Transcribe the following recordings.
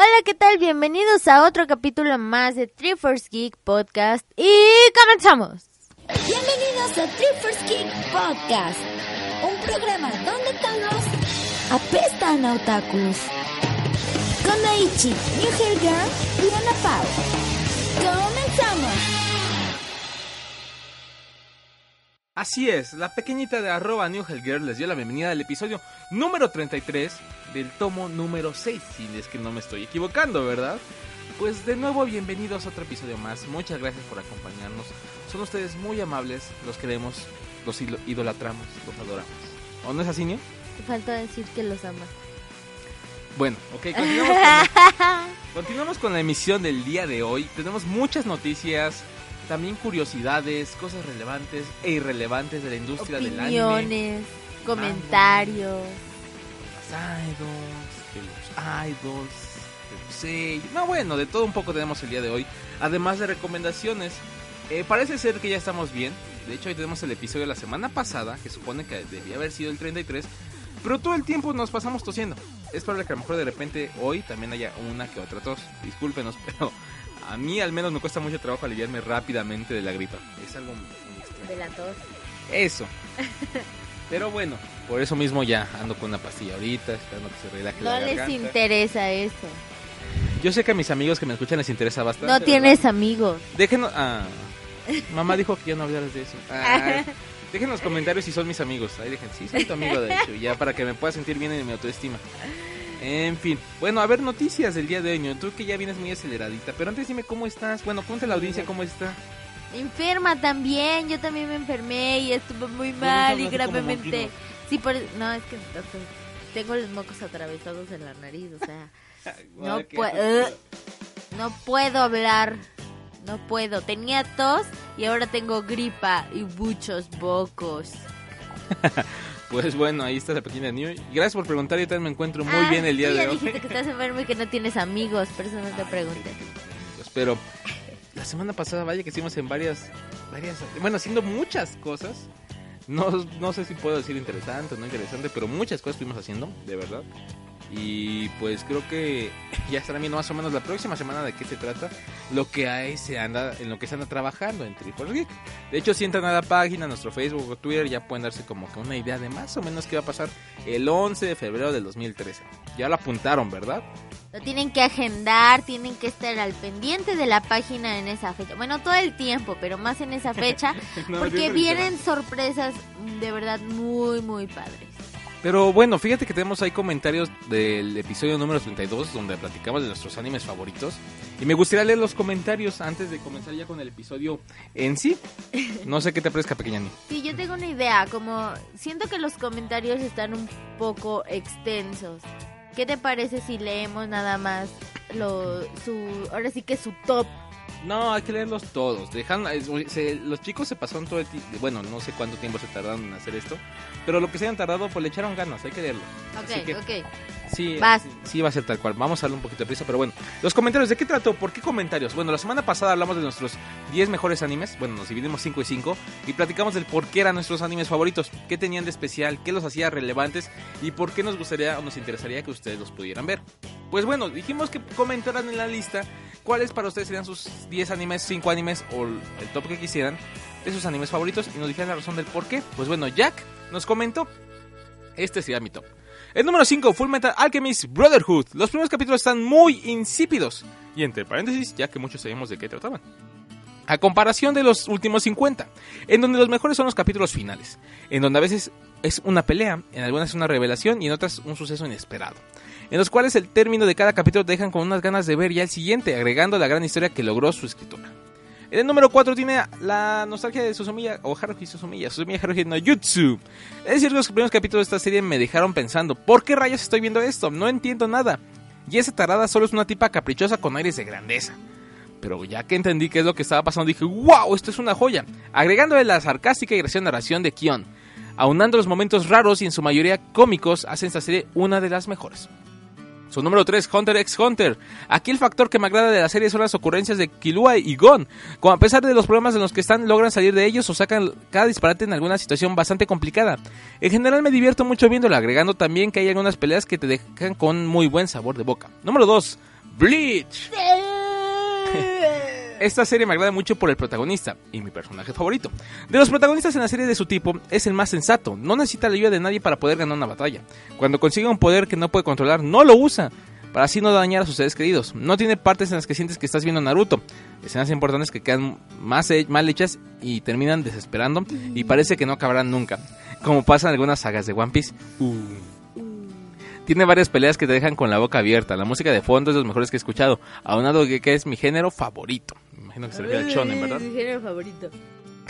Hola, ¿qué tal? Bienvenidos a otro capítulo más de First Geek Podcast y comenzamos. Bienvenidos a First Geek Podcast, un programa donde todos apestan a otakus. Con Daichi, New Girl y Ana Pau. ¡Comenzamos! Así es, la pequeñita de arroba New Hell Girl les dio la bienvenida al episodio número 33 del tomo número 6, si es que no me estoy equivocando, ¿verdad? Pues de nuevo bienvenidos a otro episodio más, muchas gracias por acompañarnos, son ustedes muy amables, los queremos, los idolatramos, los adoramos. ¿O no es así, Nio? Te falta decir que los amas. Bueno, ok, continuamos con, la, continuamos con la emisión del día de hoy. Tenemos muchas noticias, también curiosidades, cosas relevantes e irrelevantes de la industria del anime. Opiniones, comentarios. las idols, de los idols, de los seiyuu. No, bueno, de todo un poco tenemos el día de hoy. Además de recomendaciones. Eh, parece ser que ya estamos bien. De hecho, hoy tenemos el episodio de la semana pasada, que supone que debía haber sido el 33. Pero todo el tiempo nos pasamos tosiendo. Es probable que a lo mejor de repente hoy también haya una que otra tos. Discúlpenos, pero a mí al menos me cuesta mucho trabajo aliviarme rápidamente de la gripa. Es algo muy extraño. De la tos. Eso. Pero bueno, por eso mismo ya ando con una pastilla ahorita, esperando que se relaje No la les garganta. interesa eso. Yo sé que a mis amigos que me escuchan les interesa bastante. No ¿verdad? tienes amigos. Déjenos... Ah, mamá dijo que ya no hablaras de eso. Ah, dejen en los comentarios si son mis amigos. Ahí dejen, sí, soy tu amigo de hecho. Ya para que me pueda sentir bien en mi autoestima. En fin, bueno, a ver noticias del día de hoy. Tú que ya vienes muy aceleradita. Pero antes dime cómo estás. Bueno, cuéntale a la audiencia cómo está. Enferma también. Yo también me enfermé y estuve muy mal y gravemente. Sí, por No, es que tengo los mocos atravesados en la nariz. O sea, no, puedo. no puedo hablar. No puedo. Tenía tos y ahora tengo gripa y muchos bocos. Pues bueno, ahí está la pequeña New. Gracias por preguntar. Yo también me encuentro muy Ah, bien el día tú de ya hoy. dijiste que estás enfermo y que no tienes amigos, por eso no te pregunté. Pero la semana pasada, vaya que hicimos en varias, varias, bueno, haciendo muchas cosas. No, no sé si puedo decir interesante o no interesante, pero muchas cosas estuvimos haciendo, de verdad. Y pues creo que ya estarán viendo más o menos la próxima semana de qué se trata, lo que hay se anda, en lo que se anda trabajando en Triple Geek. De hecho, si entran a la página, a nuestro Facebook o Twitter, ya pueden darse como que una idea de más o menos qué va a pasar el 11 de febrero del 2013. Ya lo apuntaron, ¿verdad? Lo tienen que agendar, tienen que estar al pendiente de la página en esa fecha. Bueno, todo el tiempo, pero más en esa fecha, No, porque vienen sorpresas de verdad muy, muy padres. Pero bueno, fíjate que tenemos ahí comentarios del episodio número 32 donde platicamos de nuestros animes favoritos. Y me gustaría leer los comentarios antes de comenzar ya con el episodio en sí. No sé qué te parezca, pequeña Ni. Sí, yo tengo una idea, como siento que los comentarios están un poco extensos. ¿Qué te parece si leemos nada más lo, su, ahora sí que su top? No, hay que leerlos todos. Dejan, se- los chicos se pasaron todo el tiempo. Bueno, no sé cuánto tiempo se tardaron en hacer esto. Pero lo que se hayan tardado, pues le echaron ganas. Hay que leerlo. Así que- Ok, ok. Sí, Vas. sí, sí va a ser tal cual. Vamos a darle un poquito de prisa, pero bueno. Los comentarios, ¿de qué trató? ¿Por qué comentarios? Bueno, la semana pasada hablamos de nuestros 10 mejores animes. Bueno, nos dividimos 5 y 5. Y platicamos del por qué eran nuestros animes favoritos. ¿Qué tenían de especial? ¿Qué los hacía relevantes? Y por qué nos gustaría o nos interesaría que ustedes los pudieran ver. Pues bueno, dijimos que comentaran en la lista cuáles para ustedes serían sus 10 animes, 5 animes o el top que quisieran de sus animes favoritos. Y nos dijeran la razón del por qué. Pues bueno, Jack nos comentó. Este sería mi top. El número 5, Full Metal Alchemist Brotherhood. Los primeros capítulos están muy insípidos. Y entre paréntesis, ya que muchos sabemos de qué trataban. A comparación de los últimos 50, en donde los mejores son los capítulos finales, en donde a veces es una pelea, en algunas es una revelación y en otras un suceso inesperado, en los cuales el término de cada capítulo te dejan con unas ganas de ver ya el siguiente, agregando la gran historia que logró su escritora. En el número 4 tiene la nostalgia de Susumiya o Haruhi Susumiya, Susumiya Haruhi no Jutsu. Es decir, los primeros capítulos de esta serie me dejaron pensando, ¿por qué rayos estoy viendo esto? No entiendo nada. Y esa tarada solo es una tipa caprichosa con aires de grandeza. Pero ya que entendí qué es lo que estaba pasando, dije, wow, esto es una joya. Agregándole la sarcástica y graciosa narración de Kion. Aunando los momentos raros y en su mayoría cómicos, hacen esta serie una de las mejores. Su número 3, Hunter x Hunter. Aquí el factor que me agrada de la serie son las ocurrencias de Killua y Gon. Como a pesar de los problemas en los que están, logran salir de ellos o sacan cada disparate en alguna situación bastante complicada. En general me divierto mucho viéndolo, agregando también que hay algunas peleas que te dejan con muy buen sabor de boca. Número 2, Bleach. Esta serie me agrada mucho por el protagonista y mi personaje favorito. De los protagonistas en la serie de su tipo, es el más sensato, no necesita la ayuda de nadie para poder ganar una batalla. Cuando consigue un poder que no puede controlar, no lo usa, para así no dañar a sus seres queridos. No tiene partes en las que sientes que estás viendo Naruto. Escenas importantes que quedan más mal hechas y terminan desesperando y parece que no acabarán nunca. Como pasa en algunas sagas de One Piece. Uh. Tiene varias peleas que te dejan con la boca abierta. La música de fondo es de los mejores que he escuchado. Aunado que, que es mi género favorito. Me imagino que se refiere al shonen, ¿verdad? Mi género favorito.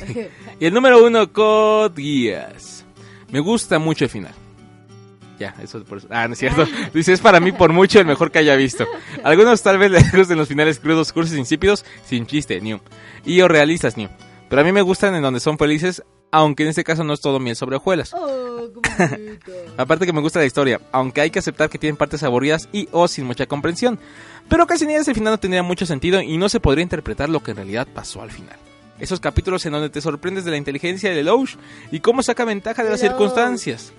y el número uno, Code Geass. Me gusta mucho el final. Ya, eso es por eso. Ah, no es cierto. Dice, es para mí por mucho el mejor que haya visto. Algunos tal vez le gustan los finales crudos, cursos insípidos, sin chiste, new. Y o realistas, new. Pero a mí me gustan en donde son felices, aunque en este caso no es todo miel sobre hojuelas. Oh, Aparte que me gusta la historia, aunque hay que aceptar que tienen partes aburridas y o sin mucha comprensión. Pero casi ni ese final no tendría mucho sentido y no se podría interpretar lo que en realidad pasó al final. Esos capítulos en donde te sorprendes de la inteligencia de Lelouch y cómo saca ventaja de las circunstancias.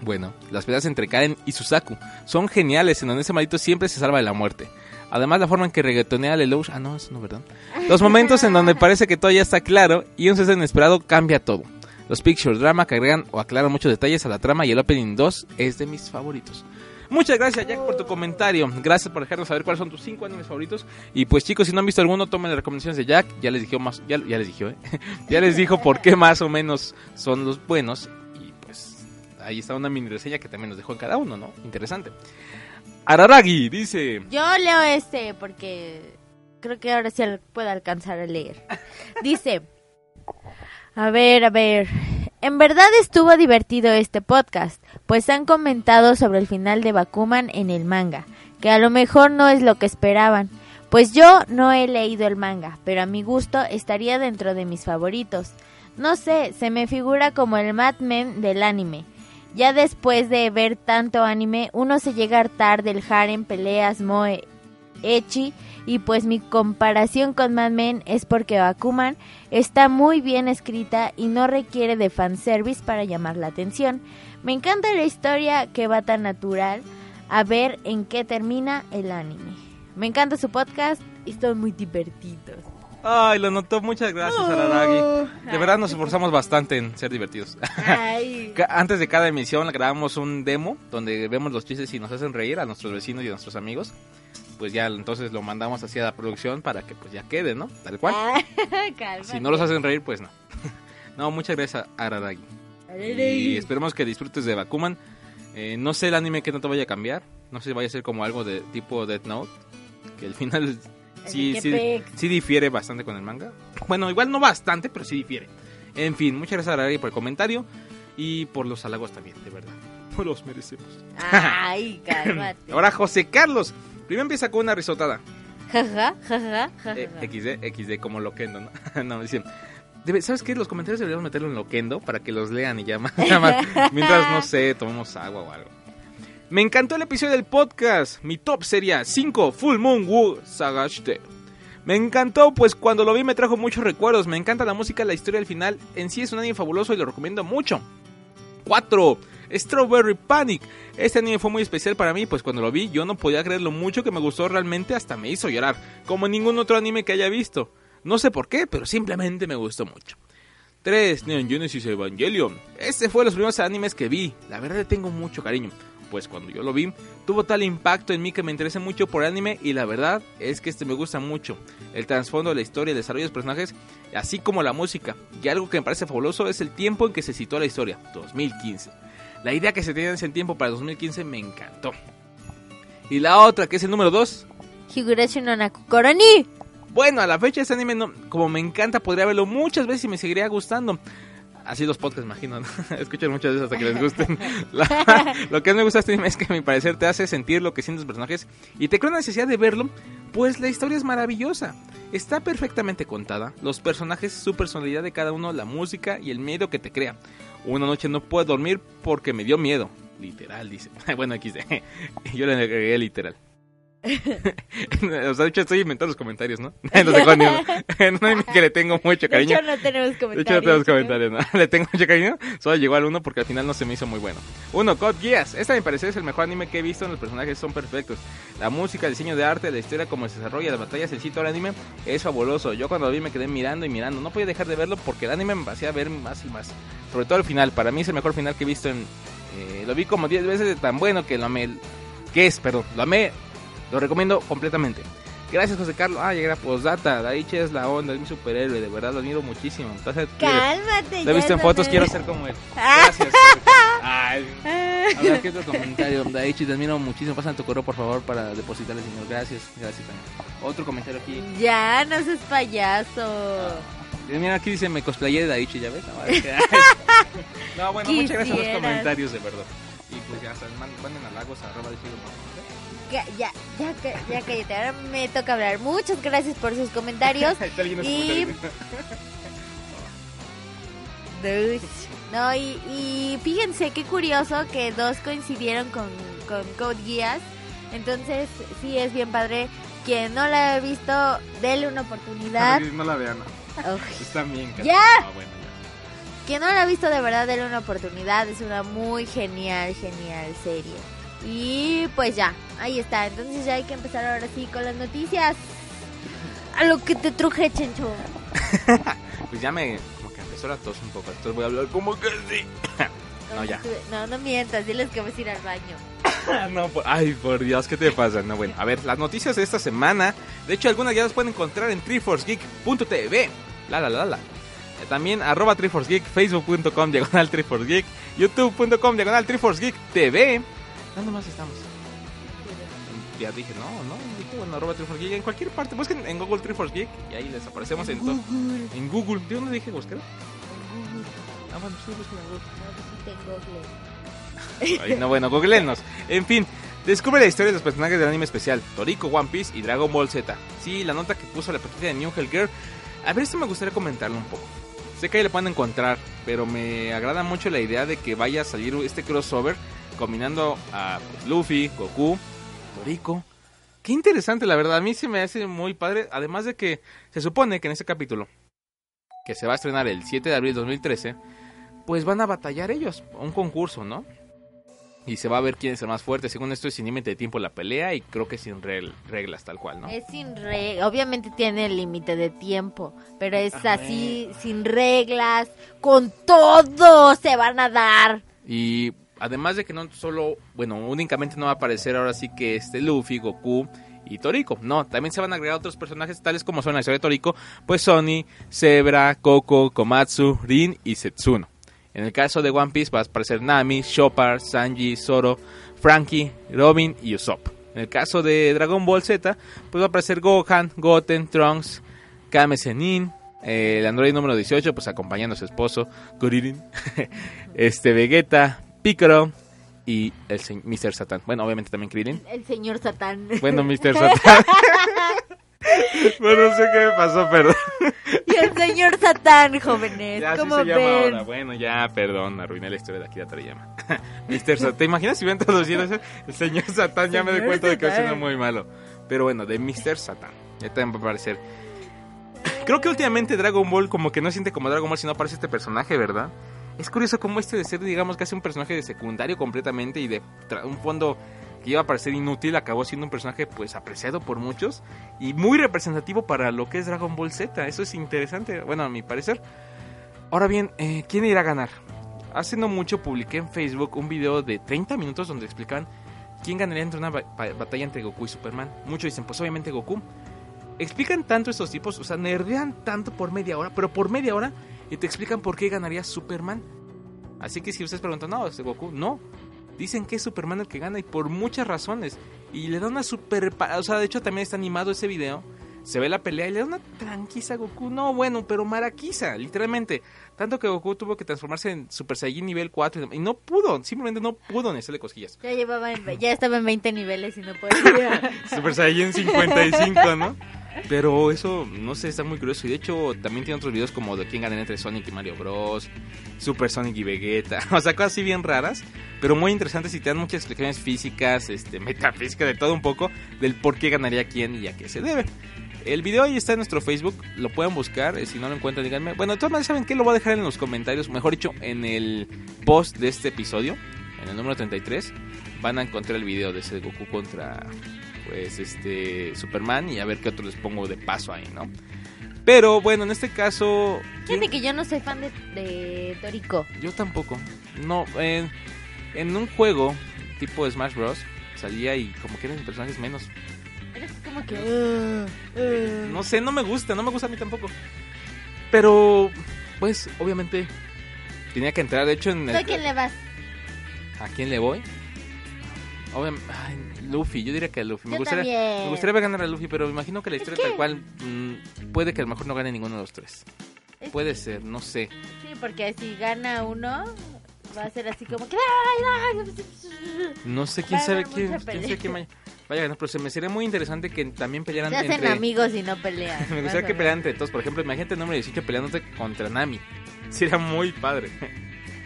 Bueno, las peleas entre Karen y Susaku son geniales en donde ese maldito siempre se salva de la muerte. Además la forma en que reggaetonea a Lelouch, ah no, eso no, ¿verdad? Los momentos en donde parece que todo ya está claro y un cese inesperado cambia todo. Los picture drama que agregan o aclaran muchos detalles a la trama y el opening 2 es de mis favoritos. Muchas gracias Jack por tu comentario. Gracias por dejarnos saber cuáles son tus 5 animes favoritos. Y pues chicos, si no han visto alguno, tomen las recomendaciones de Jack. Ya les dijo más, ya, les dijo, ¿eh? ya les dijo por qué más o menos son los buenos. Y pues ahí está una mini reseña que también nos dejó en cada uno, ¿no? Interesante. Araragi dice... Yo leo este porque creo que ahora sí puedo alcanzar a leer. Dice, a ver, a ver, en verdad estuvo divertido este podcast, pues han comentado sobre el final de Bakuman en el manga, que a lo mejor no es lo que esperaban. Pues yo no he leído el manga, pero a mi gusto estaría dentro de mis favoritos. No sé, se me figura como el Mad Men del anime. Ya después de ver tanto anime, uno se llega a hartar del harem, peleas, moe, echi, y pues mi comparación con Mad Men es porque Bakuman está muy bien escrita y no requiere de fanservice para llamar la atención. Me encanta la historia que va tan natural a ver en qué termina el anime. Me encanta su podcast y son muy divertidos. Ay, lo notó. Muchas gracias, Araragi. De verdad nos esforzamos bastante en ser divertidos. Ay. Antes de cada emisión grabamos un demo donde vemos los chistes y nos hacen reír a nuestros vecinos y a nuestros amigos. Pues ya entonces lo mandamos hacia la producción para que pues ya quede, ¿no? Tal cual. Cálmate. Si no los hacen reír, pues no. No, muchas gracias a Araragi. Y esperemos que disfrutes de Bakuman. Eh, no sé el anime que no te vaya a cambiar. No sé si vaya a ser como algo de tipo Death Note. Que el final sí, sí, sí difiere bastante con el manga. Bueno, igual no bastante, pero sí difiere. En fin, muchas gracias a Araragi por el comentario. Y por los halagos también, de verdad. No los merecemos. Ay, cálmate. Ahora José Carlos. Primero empieza con una risotada. Jaja, jaja, jaja. Eh, XD, XD como loquendo, ¿no? no, dicen. Debe- ¿Sabes qué? Los comentarios deberíamos meterlo en loquendo para que los lean y ya más. Mientras, no sé, tomamos agua o algo. Me encantó el episodio del podcast. Mi top sería 5 Full Moon Woo Sagashite. Me encantó, pues cuando lo vi me trajo muchos recuerdos. Me encanta la música, la historia del final. En sí es un anime fabuloso y lo recomiendo mucho. 4. Strawberry Panic. Este anime fue muy especial para mí, pues cuando lo vi yo no podía creer lo mucho que me gustó realmente, hasta me hizo llorar, como ningún otro anime que haya visto. No sé por qué, pero simplemente me gustó mucho. 3. Neon Genesis Evangelion. Este fue los primeros animes que vi. La verdad tengo mucho cariño. Pues cuando yo lo vi, tuvo tal impacto en mí que me interesé mucho por anime y la verdad es que este me gusta mucho. El trasfondo, la historia, el desarrollo de los personajes, así como la música. Y algo que me parece fabuloso es el tiempo en que se citó la historia, 2015. La idea que se tenía en ese tiempo para 2015 me encantó. Y la otra, que es el número 2, Higurashi no Naku Koroni. Bueno, a la fecha este anime, no, como me encanta, podría verlo muchas veces y me seguiría gustando. Así los podcasts, imagino, ¿no? Escuchan muchas veces hasta que les gusten. La- lo que más me gusta este anime es que a mi parecer te hace sentir lo que sienten los personajes y te crea la necesidad de verlo, pues la historia es maravillosa. Está perfectamente contada, los personajes, su personalidad de cada uno, la música y el miedo que te crea. Una noche no puedo dormir porque me dio miedo. Literal, dice. Bueno, aquí dice. Yo le agregué literal. o sea, de hecho estoy inventando los comentarios, ¿no? No sé cuándo. En un anime que le tengo mucho De cariño. hecho, no tenemos comentarios. De hecho, no tenemos comentarios, ¿no? Le tengo mucho cariño. Solo llegó al 1 porque al final no se me hizo muy bueno. Uno, Code Geass. Este, a mi parecer, es el mejor anime que he visto. Los personajes son perfectos. La música, el diseño de arte, la historia, cómo se desarrolla, las batallas, el sitio del anime es fabuloso. Yo cuando lo vi me quedé mirando y mirando. No podía dejar de verlo porque el anime me hacía ver más y más. Sobre todo el final. Para mí es el mejor final que he visto en. eh, lo vi como 10 veces de tan bueno que lo amé. Que es, perdón. Lo amé. Lo recomiendo completamente. Gracias, José Carlos. Ah, llega postdata. Daichi es la onda, es mi superhéroe. De verdad lo admiro muchísimo. Entonces, Cálmate. lo he visto en fotos, quiero ser como él. Ah. Gracias. Ay. A ver, ¿qué otro comentario? Daichi, te admiro muchísimo. Pasan tu correo, por favor, para depositarle, señor. Gracias, gracias. también. Otro comentario aquí. Ya, no seas payaso. Eh, Mira, aquí dice, me cosplayé de Daichi, ¿ya ves? Ah, vale. No, bueno, muchas gracias por los comentarios, de verdad. Y pues ya, manden halagos a arroba de Ya, ya, ya, ya cállate. Ahora me toca hablar. Muchas gracias por sus comentarios. Y-. No, y, y fíjense qué curioso que dos coincidieron con, con Code Geass. Entonces, sí, es bien padre. Quien no la ha visto, déle una oportunidad. No la vean, no. Está bien. ¡Ya! Ah, bueno, ya. Quien no la ha visto, de verdad, déle una oportunidad. Es una muy genial, genial serie. Y pues ya, ahí está. Entonces ya hay que empezar ahora sí con las noticias. A lo que te truje, Chencho. Pues ya me. Como que empezó la tos un poco. Entonces voy a hablar como que sí. No, ya. No, no mientas, diles que vas a ir al baño. No, por- ay, por Dios, ¿qué te pasa? No, bueno, a ver, las noticias de esta semana. De hecho, algunas ya las pueden encontrar en triforcegeek.tv. La, la, la, la. Eh, También arroba triforcegeek, facebook.com diagonal triforcegeek, youtube.com diagonal triforcegeek TV. ¿Dónde más estamos? Ya dije, no, no, dije, bueno, arroba triforcegeek. En cualquier parte, busquen en Google triforcegeek y ahí les aparecemos en todo. Google. En Google, ¿de dónde dije buscar? Ah, bueno, sí, busquen en Google. No, en Google. Ay, no, bueno, googleenos. En fin, descubre la historia de los personajes del anime especial, Toriko, One Piece y Dragon Ball Z. Sí, la nota que puso la partida de New Hellgirl. A ver, esto me gustaría comentarlo un poco. Sé que ahí le pueden encontrar, pero me agrada mucho la idea de que vaya a salir este crossover combinando a pues, Luffy, Goku, Toriko. Qué interesante, la verdad. A mí se me hace muy padre. Además de que se supone que en este capítulo, que se va a estrenar el 7 de abril de 2013, pues van a batallar ellos. Un concurso, ¿no? Y se va a ver quién es el más fuerte. Según esto es sin límite de tiempo la pelea y creo que sin reg- reglas tal cual, ¿no? Es sin reglas, obviamente tiene el límite de tiempo, pero es A así, sin reglas, con todo se van a dar. Y además de que no solo, bueno, únicamente no va a aparecer ahora sí que este Luffy, Goku y Toriko. No, también se van a agregar otros personajes tales como son la historia de Toriko, pues Sony, Zebra, Koko, Komatsu, Rin y Setsuno. En el caso de One Piece va a aparecer Nami, Chopper, Sanji, Zoro, Frankie, Robin y Usopp. En el caso de Dragon Ball Z, pues va a aparecer Gohan, Goten, Trunks, Kame Sennin, eh, el androide número 18, pues acompañando a su esposo, Kuririn, este Vegeta, Piccolo y el Mr. Satan. Bueno, obviamente también Krillin. El señor Satán. Bueno, Mr. Satan. bueno, no sé qué me pasó, perdón. y el señor Satán, jóvenes. Ya ¿Cómo se llama ahora. Bueno, ya, perdón, arruiné la historia de Akira Toriyama. Mr. Satan. ¿Te imaginas si hubieran traducido eso? El señor Satan, ya me doy cuenta de que Satán. siendo muy malo. Pero bueno, de Mr. Satan. Ya también va a aparecer. Creo que últimamente Dragon Ball como que no siente como Dragon Ball si no aparece este personaje, ¿verdad? Es curioso como este de ser, digamos, casi un personaje de secundario completamente y de un fondo que iba a parecer inútil, acabó siendo un personaje pues apreciado por muchos y muy representativo para lo que es Dragon Ball Z. Eso es interesante, bueno, a mi parecer. Ahora bien, eh, ¿quién irá a ganar? Hace no mucho publiqué en Facebook un video de 30 minutos donde explicaban quién ganaría entre una ba- ba- batalla entre Goku y Superman. Muchos dicen, pues obviamente Goku. Explican tanto estos tipos, o sea, nerdean tanto por media hora, pero por media hora y te explican por qué ganaría Superman. Así que si ustedes preguntan, no, es Goku, no. Dicen que es Superman el que gana y por muchas razones. Y le da una super... O sea, de hecho también está animado ese video se ve la pelea y le da una tranquiza a Goku. No, bueno, pero maraquiza, literalmente. Tanto que Goku tuvo que transformarse en Super Saiyan nivel 4 y no pudo, simplemente no pudo ni hacerle cosquillas. Ya llevaba en- ya estaba en 20 niveles y no podía. Super Saiyan 55, ¿no? Pero eso, no sé, está muy curioso. Y de hecho, también tiene otros videos como de quién gana entre Sonic y Mario Bros. Super Sonic y Vegeta. O sea, cosas así bien raras, pero muy interesantes y te dan muchas explicaciones físicas, este, metafísicas, de todo un poco, del por qué ganaría quién y a qué se debe. El video ahí está en nuestro Facebook, lo pueden buscar, eh, si no lo encuentran díganme. Bueno, de todas maneras, ¿saben qué? Lo voy a dejar en los comentarios, mejor dicho, en el post de este episodio, en el número 33, van a encontrar el video de ese Goku contra, pues, este, Superman y a ver qué otro les pongo de paso ahí, ¿no? Pero bueno, en este caso... ¿quién- Fíjate que yo no soy fan de, de Toriko. Yo tampoco. No, en, en un juego tipo Smash Bros. salía y como que eran personajes menos. Eres como que... "Uh, uh". No sé, no me gusta, no me gusta a mí tampoco. Pero, pues, obviamente, tenía que entrar. De hecho, en ¿Tú el- a quién le vas? ¿A quién le voy? Obviamente, Luffy, yo diría que a Luffy. Me Yo gustaría, también. me gustaría ver ganar a Luffy, pero me imagino que la historia que- tal cual mm, puede que a lo mejor no gane ninguno de los tres. Es- Puede ser, no sé. Sí, porque si gana uno, va a ser así como que... No sé quién sabe quién, quién pelea. sabe quién vaya, a ganar, pero se me sería muy interesante que también pelearan Se hacen entre... amigos y no pelean. Me gustaría que pelearan entre todos. Por ejemplo, imagínate el número 18 peleándote contra Nami. Sería muy padre.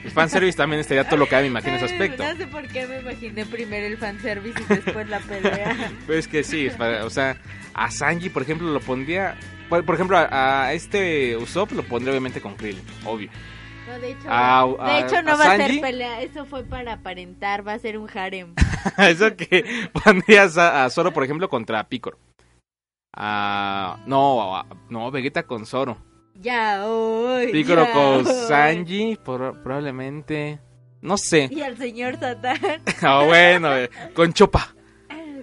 El fanservice también estaría todo lo que me imagino ese aspecto. No sé por qué me imaginé primero el fanservice y después la pelea. Pero es que sí, o sea, a Sanji, por ejemplo, lo pondría... Por, por ejemplo, a, a este Usopp lo pondría obviamente con Krillin, obvio. No, de hecho, A- de hecho no va a ser pelea. Eso fue para aparentar, va a ser un harem. Eso que pondrías a, Zoro, por ejemplo, contra Piccolo. A, no, no, Vegeta con Zoro. Ya, hoy. Piccolo ya, con hoy. Sanji, por- probablemente... No sé. Y al señor Satán Ah, bueno, eh, con Chopa.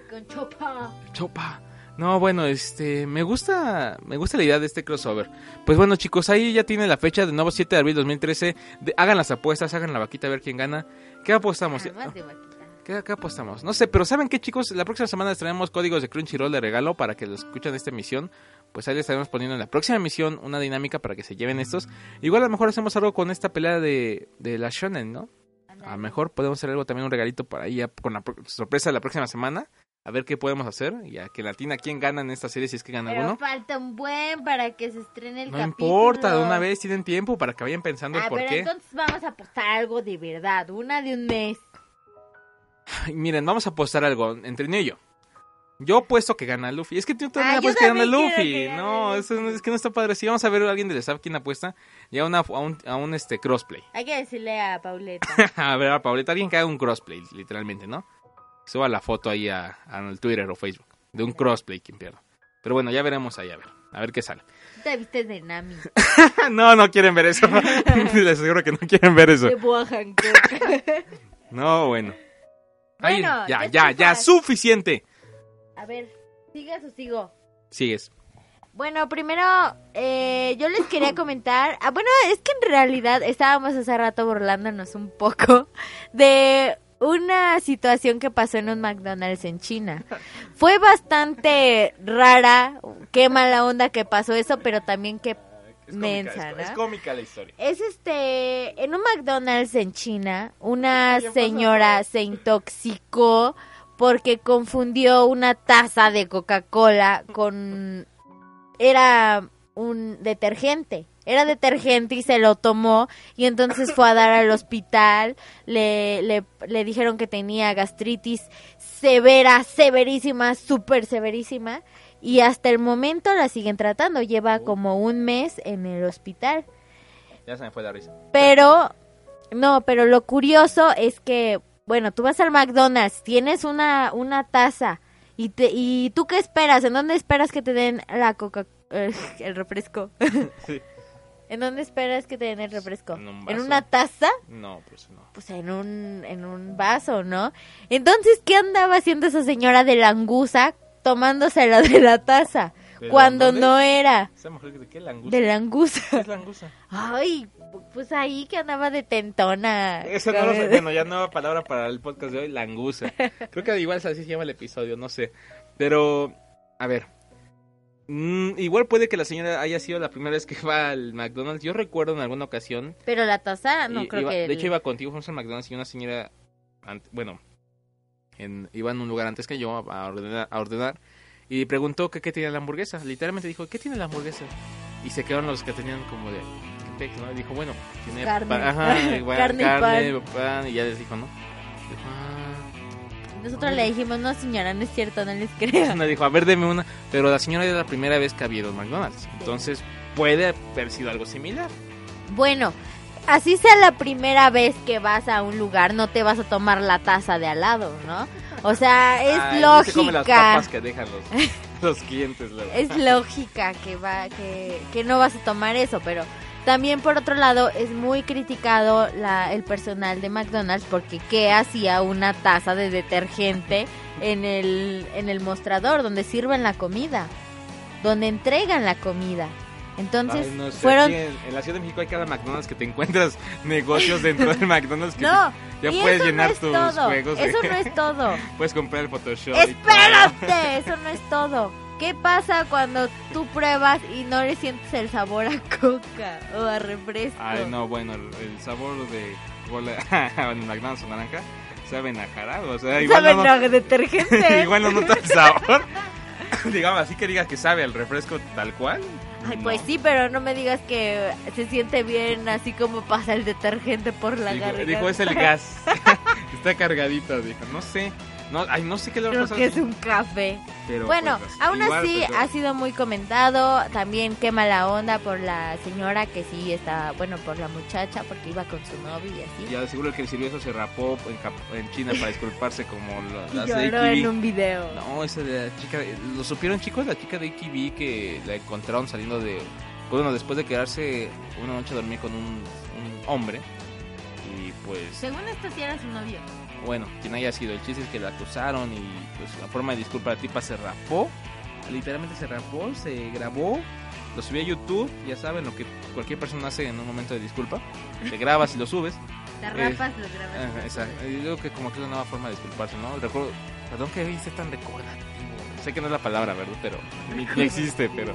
con Chopa. Chopa. No, bueno, este, me gusta, me gusta la idea de este crossover. Pues bueno, chicos, ahí ya tiene la fecha de nuevo 7 de abril 2013. De- hagan las apuestas, hagan la vaquita a ver quién gana. ¿Qué apostamos? Además de vaquita. ¿Qué, qué apostamos? No sé, pero ¿saben qué, chicos? La próxima semana les traemos códigos de Crunchyroll de regalo para que los escuchen esta emisión. Pues ahí les estaremos poniendo en la próxima emisión una dinámica para que se lleven estos. Igual a lo mejor hacemos algo con esta pelea de, de la Shonen, ¿no? A lo mejor podemos hacer algo también, un regalito por ahí con la sorpresa de la próxima semana. A ver qué podemos hacer. Y a que latina quién gana en esta serie si es que gana Pero alguno. falta un buen para que se estrene el No capítulo. importa, de una vez tienen tiempo para que vayan pensando el por pero qué. entonces vamos a apostar algo de verdad. Una de un mes. Ay, Miren, vamos a apostar algo entre Neo y yo. Yo apuesto que gana Luffy. Es que tú también Ah, apuestas que gana Luffy. que no, es que no está padre. Si vamos a ver a alguien del staff quién apuesta, y a, una, a un, a un este, crossplay. Hay que decirle a Pauleta. a ver, a Pauleta, alguien que haga un crossplay, literalmente, ¿no? Suba la foto ahí a, al Twitter o Facebook de un crossplay, quien pierda. Pero bueno, ya veremos ahí, a ver. A ver qué sale. Te vistes de Nami. no, no quieren ver eso. Les aseguro que no quieren ver eso. No, bueno. Ahí, Bueno, ya, ya ya, ya, suficiente. A ver, ¿sigas o sigo? Sigues. Bueno, primero, eh, yo les quería comentar. Ah, bueno, es que en realidad estábamos hace rato burlándonos un poco de una situación que pasó en un McDonald's en China. Fue bastante rara, qué mala onda que pasó eso, pero también qué mensa, es, ¿no? es cómica la historia. Es este, en un McDonald's en China, una señora se intoxicó porque confundió una taza de Coca-Cola con era un detergente. Era detergente y se lo tomó y entonces fue a dar al hospital. Le, le, le dijeron que tenía gastritis severa, severísima, súper severísima. Y hasta el momento la siguen tratando. Lleva como un mes en el hospital. Ya se me fue la risa. Pero, no, pero lo curioso es que, bueno, tú vas al McDonald's, tienes una, una taza y, te, y tú qué esperas, ¿en dónde esperas que te den la coca, eh, el refresco? Sí. ¿En dónde esperas que te den el refresco? En un ¿En vaso. una taza? No, pues no. Pues en un, en un vaso, ¿no? Entonces, ¿qué andaba haciendo esa señora de langusa tomándosela de la taza? ¿De Cuando no era ¿Esa mujer de qué langusa? de langusa. ¿Qué es langusa? Ay, pues ahí que andaba de tentona. Esa no lo sé. Bueno, ya nueva palabra para el podcast de hoy, langusa. Creo que igual así se llama el episodio, no sé. Pero, a ver. Mm, igual puede que la señora haya sido la primera vez que va al McDonald's. Yo recuerdo en alguna ocasión. Pero la taza, no y- creo iba- que... De hecho, iba contigo, fuimos al McDonald's y una señora. bueno, en, iba en un lugar antes que yo a ordenar. A ordenar y preguntó que qué tenía la hamburguesa. Literalmente dijo, ¿qué tiene la hamburguesa? Y se quedaron los que tenían como de. ¿Qué pex, no? Y dijo, bueno, tiene Carne. pa- ajá, igual, Carne y carne, pan. Y ya les dijo, ¿no? Dijo, "Ah". Nosotros le dijimos, no señora, no es cierto, no les creo. Una dijo, a ver, deme una. Pero la señora era la primera vez que había ido a McDonald's. Entonces, puede haber sido algo similar. Bueno, así sea la primera vez que vas a un lugar, no te vas a tomar la taza de al lado, ¿no? O sea, es Ay, no se come las lógica. papas que dejan los, los clientes luego. Es lógica que va que, que no vas a tomar eso, pero también por otro lado es muy criticado la, el personal de McDonald's porque qué hacía una taza de detergente en el en el mostrador donde sirven la comida, donde entregan la comida. Entonces Ay, no sé, fueron en, en la Ciudad de México hay cada McDonald's que te encuentras negocios dentro del McDonald's que no, ya puedes llenar no tus todo. juegos. de- Eso no es todo. puedes comprar el Photoshop. Espérate, eso no es todo. ¿Qué pasa cuando tú pruebas y no le sientes el sabor a coca o a refresco? Ay, no, bueno, el, sabor de cola en McDonald's o naranja saben a jarabe, o sea, igual ¿Saben no, a detergente? igual no nota el sabor. Digamos, así que digas que sabe al refresco tal cual. Ay, no. pues sí, pero no me digas que se siente bien así como pasa el detergente por la Dijo, garganta. dijo, es el gas. Está cargadito, dijo. No sé. No, ay, no sé qué le Creo que es un café. pero, Bueno, pues, aún igual, así pues, ha sido muy comentado. También qué mala onda por la señora que sí está, bueno, por la muchacha porque iba con su novio y así. Ya de seguro el que le sirvió eso se rapó en, Cap- en China para disculparse como Y las de lloró en AKB. un video. No, esa de la chica, ¿lo supieron chicos? La chica de AKB que la encontraron saliendo de, bueno, después de quedarse una noche a dormir con un, un hombre. Y pues, Según esto sí era su novio. Bueno, quien haya sido, el chiste es que la acusaron y pues la forma de disculpa la tipa se rapó, literalmente se rapó, se grabó, lo subió a YouTube, ya saben lo que cualquier persona hace en un momento de disculpa, te grabas y lo subes. Te Es- rapas, los grabas. Ajá, exacto. Y digo que como que es una nueva forma de disculparse, ¿no? Recuerdo, perdón que hice tan recordativo. Sé que no es la palabra, ¿verdad? Pero ni, ni existe, pero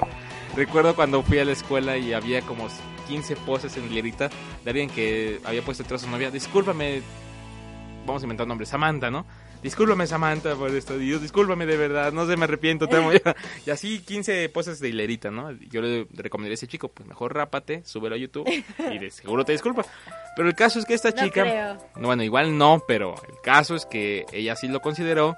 recuerdo cuando fui a la escuela y había como 15 poses en hilerita de alguien que había puesto detrás de su novia. Discúlpame, vamos a inventar un nombre, Samantha, ¿no? Discúlpame, Samantha, por esto. Yo, discúlpame de verdad, no sé, me arrepiento, te amo. Y así 15 poses de hilerita, ¿no? Yo le recomendaría a ese chico, pues mejor rápate, súbelo a YouTube y de seguro te disculpa. Pero el caso es que esta No chica... creo. No, Bueno, igual no, pero el caso es que ella sí lo consideró.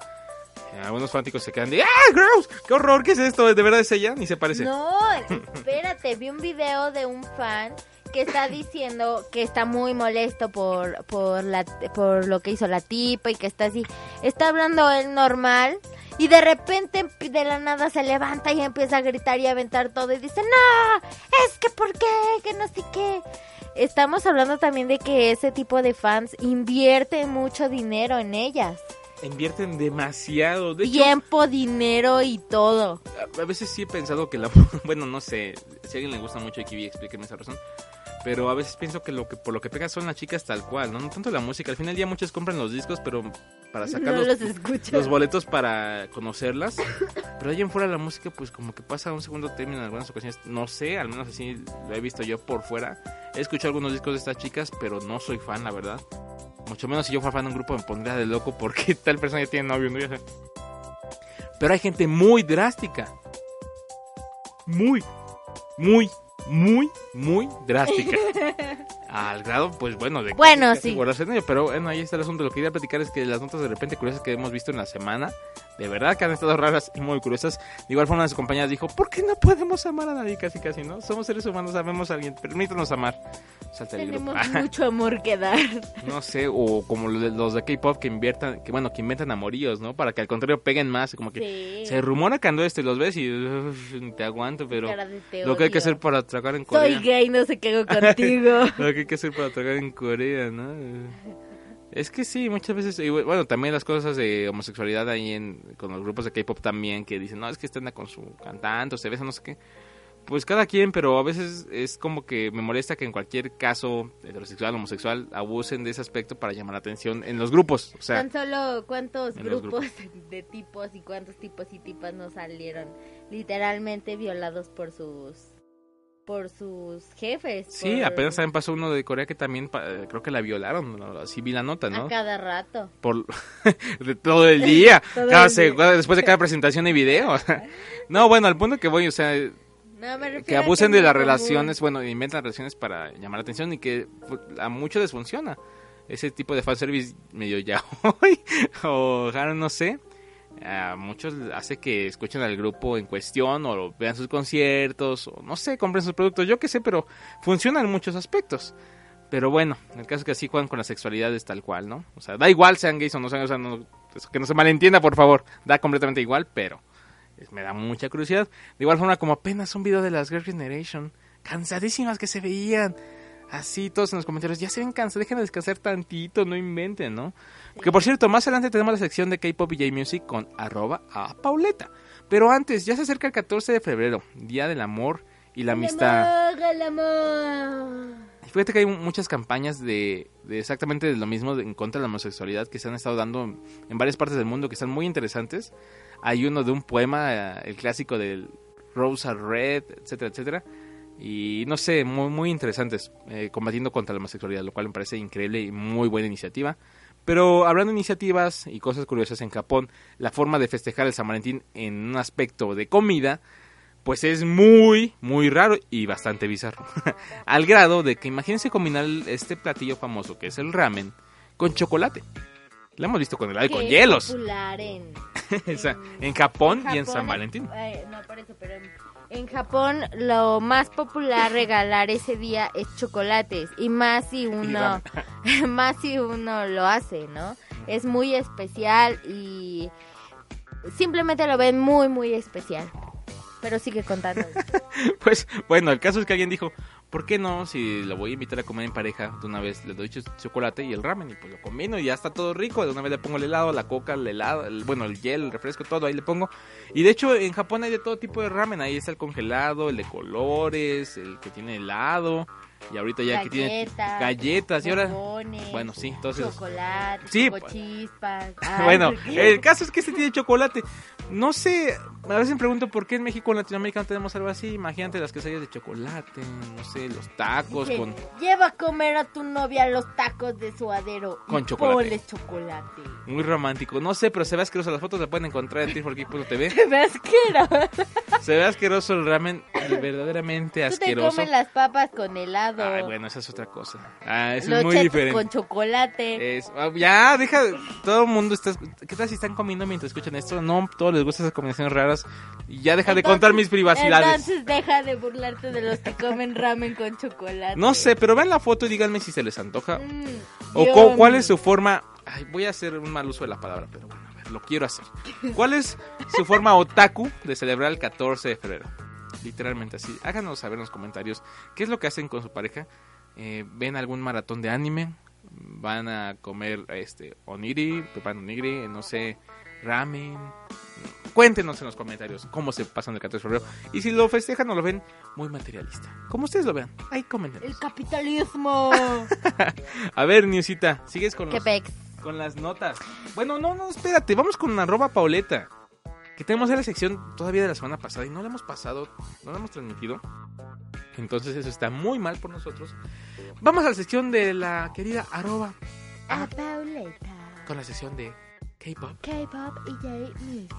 Algunos fanáticos se quedan de ¡Ah, gross! ¡Qué horror! ¿Qué es esto? ¿De verdad es ella? Ni se parece. No, espérate, vi un video de un fan que está diciendo que está muy molesto por por la por lo que hizo la tipa y que está así, está hablando él normal y de repente de la nada se levanta y empieza a gritar y a aventar todo y dice, "No, es que por qué, que no sé qué." Estamos hablando también de que ese tipo de fans invierte mucho dinero en ellas. Invierten demasiado. De hecho, Tiempo, dinero y todo. a- a veces sí he pensado que la... Bueno, no sé. Si a alguien le gusta mucho AKB, explíqueme esa razón. Pero a veces pienso que lo que por lo que pega son las chicas tal cual, ¿no? No tanto la música. Al final del día muchos compran los discos, pero para sacar No los, los escucho. los boletos para conocerlas. Pero ahí en fuera la música, pues como que pasa a un segundo término en algunas ocasiones. No sé, al menos así lo he visto yo por fuera. He escuchado algunos discos de estas chicas, pero no soy fan, la verdad. Mucho menos si yo fuera fan de un grupo me pondría de loco porque tal persona ya tiene novio, ¿no? Sé. Pero hay gente muy drástica. Muy, muy, muy, muy drástica. Al grado, pues bueno, de Bueno, casi sí. guardarse en ello. Pero bueno, ahí está el asunto. Lo que quería platicar es que las notas de repente curiosas que hemos visto en la semana, de verdad que han estado raras y muy curiosas. De igual forma, una de sus compañeras dijo: ¿Por qué no podemos amar a nadie? Casi, casi, ¿no? Somos seres humanos, amemos a alguien, permítanos amar. Salta Tenemos mucho amor que dar. No sé, o como los de K-pop que inviertan, que bueno, que inventan amoríos, ¿no? Para que al contrario peguen más, como que Sí. se rumora que ando este, los ves y uf, te aguanto, pero lo que hay que hacer para tragar en Soy Corea. gay, no sé qué hago contigo. Lo que hay que hacer para tragar en Corea, ¿no? Es que sí, muchas veces, bueno, también las cosas de homosexualidad ahí en, con los grupos de K-pop también, que dicen, no, es que estén con su cantante, o se besan, no sé qué. Pues cada quien, pero a veces es como que me molesta que en cualquier caso heterosexual, homosexual, abusen de ese aspecto para llamar la atención en los grupos. O sea, Tan solo cuántos los grupos de tipos y cuántos tipos y tipas no salieron literalmente violados por sus por sus jefes. sí, por- apenas también pasó uno de Corea que también pa- eh, creo que la violaron, ¿no? así vi la nota, a ¿no? cada rato. Por de todo el día, Todo cada el día. después de cada presentación de video. no, bueno, al punto que voy, o sea, No, refiero que a abusen de las común. relaciones, bueno, inventan relaciones para llamar la atención y que fu- a muchos les funciona. Ese tipo de fanservice medio ya o Haru, no sé. A muchos hace que escuchen al grupo en cuestión o vean sus conciertos o no sé, compren sus productos, yo qué sé, pero funciona en muchos aspectos. Pero bueno, en el caso es que así juegan con la sexualidad es tal cual, ¿no? O sea, da igual sean gays o no sean, o sea, no- que no se malentienda, por favor, da completamente igual, pero me da mucha curiosidad. De igual forma, como apenas un video de las Girl Generation, cansadísimas que se veían. Así todos en los comentarios, ya se ven cansados, dejen de descansar tantito, no inventen, ¿no? Que por cierto, más adelante tenemos la sección de K-Pop y J-Music con arroba a Pauleta. Pero antes, ya se acerca el 14 de febrero, Día del Amor y la Amistad. El amor, el amor. Fíjate que hay muchas campañas de, de exactamente de lo mismo en contra de la homosexualidad que se han estado dando en, en varias partes del mundo que están muy interesantes. Hay uno de un poema, eh, el clásico del Rosa Red, etcétera, etcétera. Y no sé, muy, muy interesantes, eh, combatiendo contra la homosexualidad, lo cual me parece increíble y muy buena iniciativa. Pero hablando de iniciativas y cosas curiosas en Japón, la forma de festejar el San Valentín en un aspecto de comida, pues es muy, muy raro y bastante bizarro. Al grado de que imagínense combinar este platillo famoso que es el ramen con chocolate. Lo hemos visto con helado y con hielos. en, O sea, en Japón y en San Valentín. eh, no, por eso, pero en, en Japón lo más popular regalar ese día es chocolates y más si uno más si uno lo hace, ¿no? Es muy especial y simplemente lo ven muy muy especial. Pero sigue contando. Pues bueno, el caso es que alguien dijo, ¿por qué no? Si lo voy a invitar a comer en pareja, de una vez le doy ch- chocolate y el ramen y pues lo combino y ya está todo rico. De una vez le pongo el helado, la coca, el helado, el- bueno, el gel, el refresco, todo ahí le pongo. Y de hecho en Japón hay de todo tipo de ramen. Ahí está el congelado, el de colores, el que tiene helado. Y ahorita ya que tiene Galletas. Y ahora, bueno, sí, entonces... chocolate, Sí, chispas. bueno, el caso es que este tiene chocolate. No sé, a veces me pregunto por qué en México o en Latinoamérica no tenemos algo así. Imagínate las quesadillas de chocolate, no sé, los tacos con... Lleva a comer a tu novia los tacos de suadero. Con y chocolate. ponle chocolate. Muy romántico. No sé, pero se ve asqueroso. Las fotos la pueden encontrar en triforgeek.tv. Te ves asqueroso. Se ve asqueroso el ramen, verdaderamente Tú te asqueroso. comes las papas con helado. Ay, bueno, esa es otra cosa. Ah, eso los es muy diferente. con chocolate. Es- ah, ya, deja, todo el mundo está... ¿Qué tal si están comiendo mientras escuchan esto? No, todos les gustan esas combinaciones raras. Y ya deja de contar mis privacidades. Entonces deja de burlarte de los que comen ramen con chocolate. No sé, pero vean la foto y díganme si se les antoja. Mm, O Dios cuál mío. es su forma. Ay, voy a hacer un mal uso de la palabra, pero bueno, a ver, lo quiero hacer. ¿Cuál es su forma otaku de celebrar el 14 de febrero? Literalmente así. Háganos saber en los comentarios qué es lo que hacen con su pareja. Eh, ¿Ven algún maratón de anime? ¿Van a comer este oniri? ¿Preparan oniri? No sé, ramen. Cuéntenos en los comentarios cómo se pasan el 14 de febrero. Y si lo festejan o lo ven muy materialista. Como ustedes lo vean. Ahí comenten. El capitalismo. A ver, Niusita, sigues con los con las notas. Bueno, no, no, espérate, vamos con arroba Pauleta. Que tenemos la sección todavía de la semana pasada y no la hemos pasado, no la hemos transmitido. Entonces eso está muy mal por nosotros. Vamos a la sección de la querida arroba A Pauleta. con la sección de K-pop. K-pop y J-music.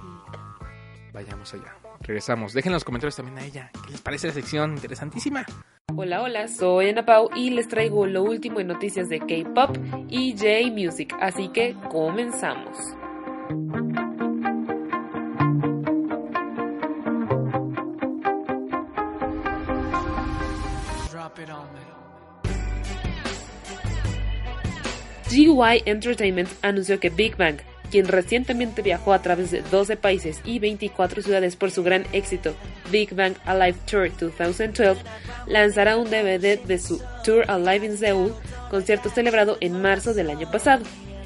Vayamos allá. Regresamos. Dejen en los comentarios también a ella. ¿Qué les parece la sección? Interesantísima. Hola, hola, soy Ana Pau y les traigo lo último en noticias de K-pop y J-Music, así que comenzamos. GY Entertainment anunció que Big Bang, quien recientemente viajó a través de 12 países y 24 ciudades por su gran éxito Big Bang Alive Tour 2012, lanzará un DVD de su Tour Alive in Seoul, concierto celebrado en marzo del año pasado.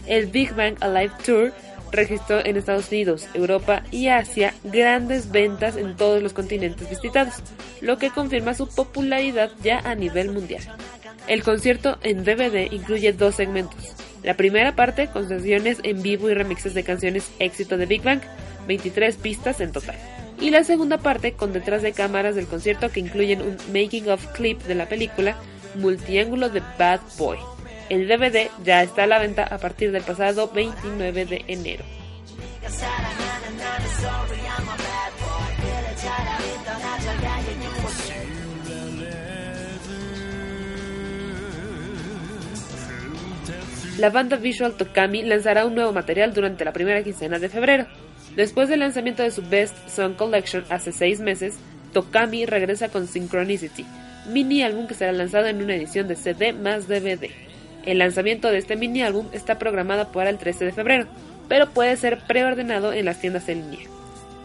El Big Bang Alive Tour registró en Estados Unidos, Europa y Asia grandes ventas en todos los continentes visitados, lo que confirma su popularidad ya a nivel mundial. El concierto en DVD incluye dos segmentos. La primera parte con sesiones en vivo y remixes de canciones éxito de Big Bang, 23 pistas en total. Y la segunda parte con detrás de cámaras del concierto que incluyen un making of clip de la película Multiángulo de Bad Boy. El DVD ya está a la venta a partir del pasado 29 de enero. La banda Visual Tokami lanzará un nuevo material durante la primera quincena de febrero. Después del lanzamiento de su Best Song Collection hace seis meses, Tokami regresa con Synchronicity, mini álbum que será lanzado en una edición de CD más DVD. El lanzamiento de este mini álbum está programado para el 13 de febrero, pero puede ser preordenado en las tiendas en línea.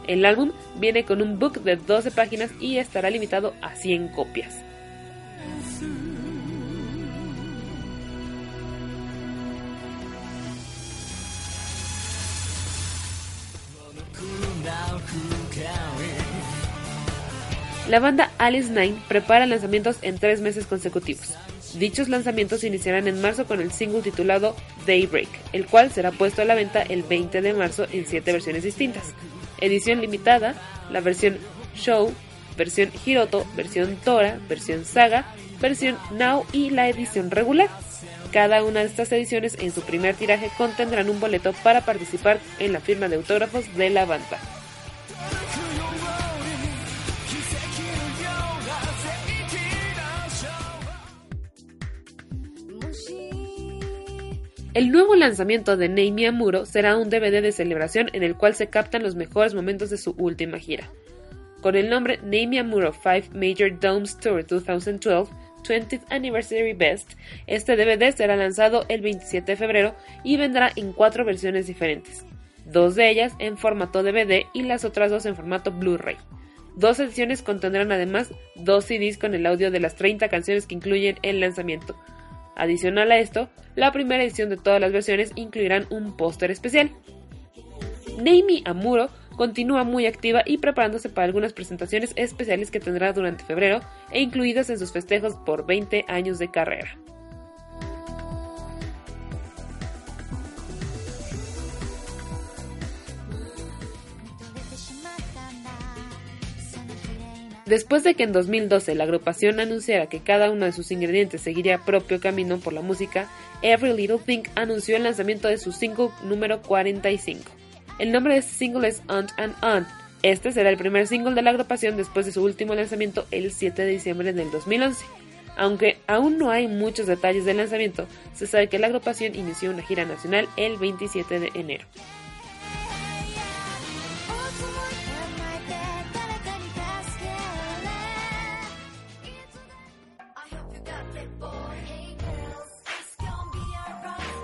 El álbum viene con un book de 12 páginas y estará limitado a 100 copias. La banda Alice Nine prepara lanzamientos en tres meses consecutivos. Dichos lanzamientos iniciarán en marzo con el single titulado Daybreak, el cual será puesto a la venta el 20 de marzo en siete versiones distintas. Edición limitada, la versión Show, versión Hiroto, versión Tora, versión Saga, versión Now y la edición regular. Cada una de estas ediciones en su primer tiraje contendrán un boleto para participar en la firma de autógrafos de la banda. El nuevo lanzamiento de Neimi Amuro será un DVD de celebración en el cual se captan los mejores momentos de su última gira. Con el nombre Neimi Amuro 5 Major Domes Tour 2012 20th Anniversary Best, este DVD será lanzado el 27 de febrero y vendrá en cuatro versiones diferentes, dos de ellas en formato DVD y las otras dos en formato Blu-ray. Dos ediciones contendrán además dos CDs con el audio de las 30 canciones que incluyen el lanzamiento, Adicional a esto, la primera edición de todas las versiones incluirán un póster especial. Neimi Amuro continúa muy activa y preparándose para algunas presentaciones especiales que tendrá durante febrero e incluidas en sus festejos por 20 años de carrera. Después de que en 2012 la agrupación anunciara que cada uno de sus ingredientes seguiría propio camino por la música, Every Little Thing anunció el lanzamiento de su single número 45. El nombre de este single es Aunt and Aunt. Este será el primer single de la agrupación después de su último lanzamiento el 7 de diciembre del 2011. Aunque aún no hay muchos detalles del lanzamiento, se sabe que la agrupación inició una gira nacional el 27 de enero.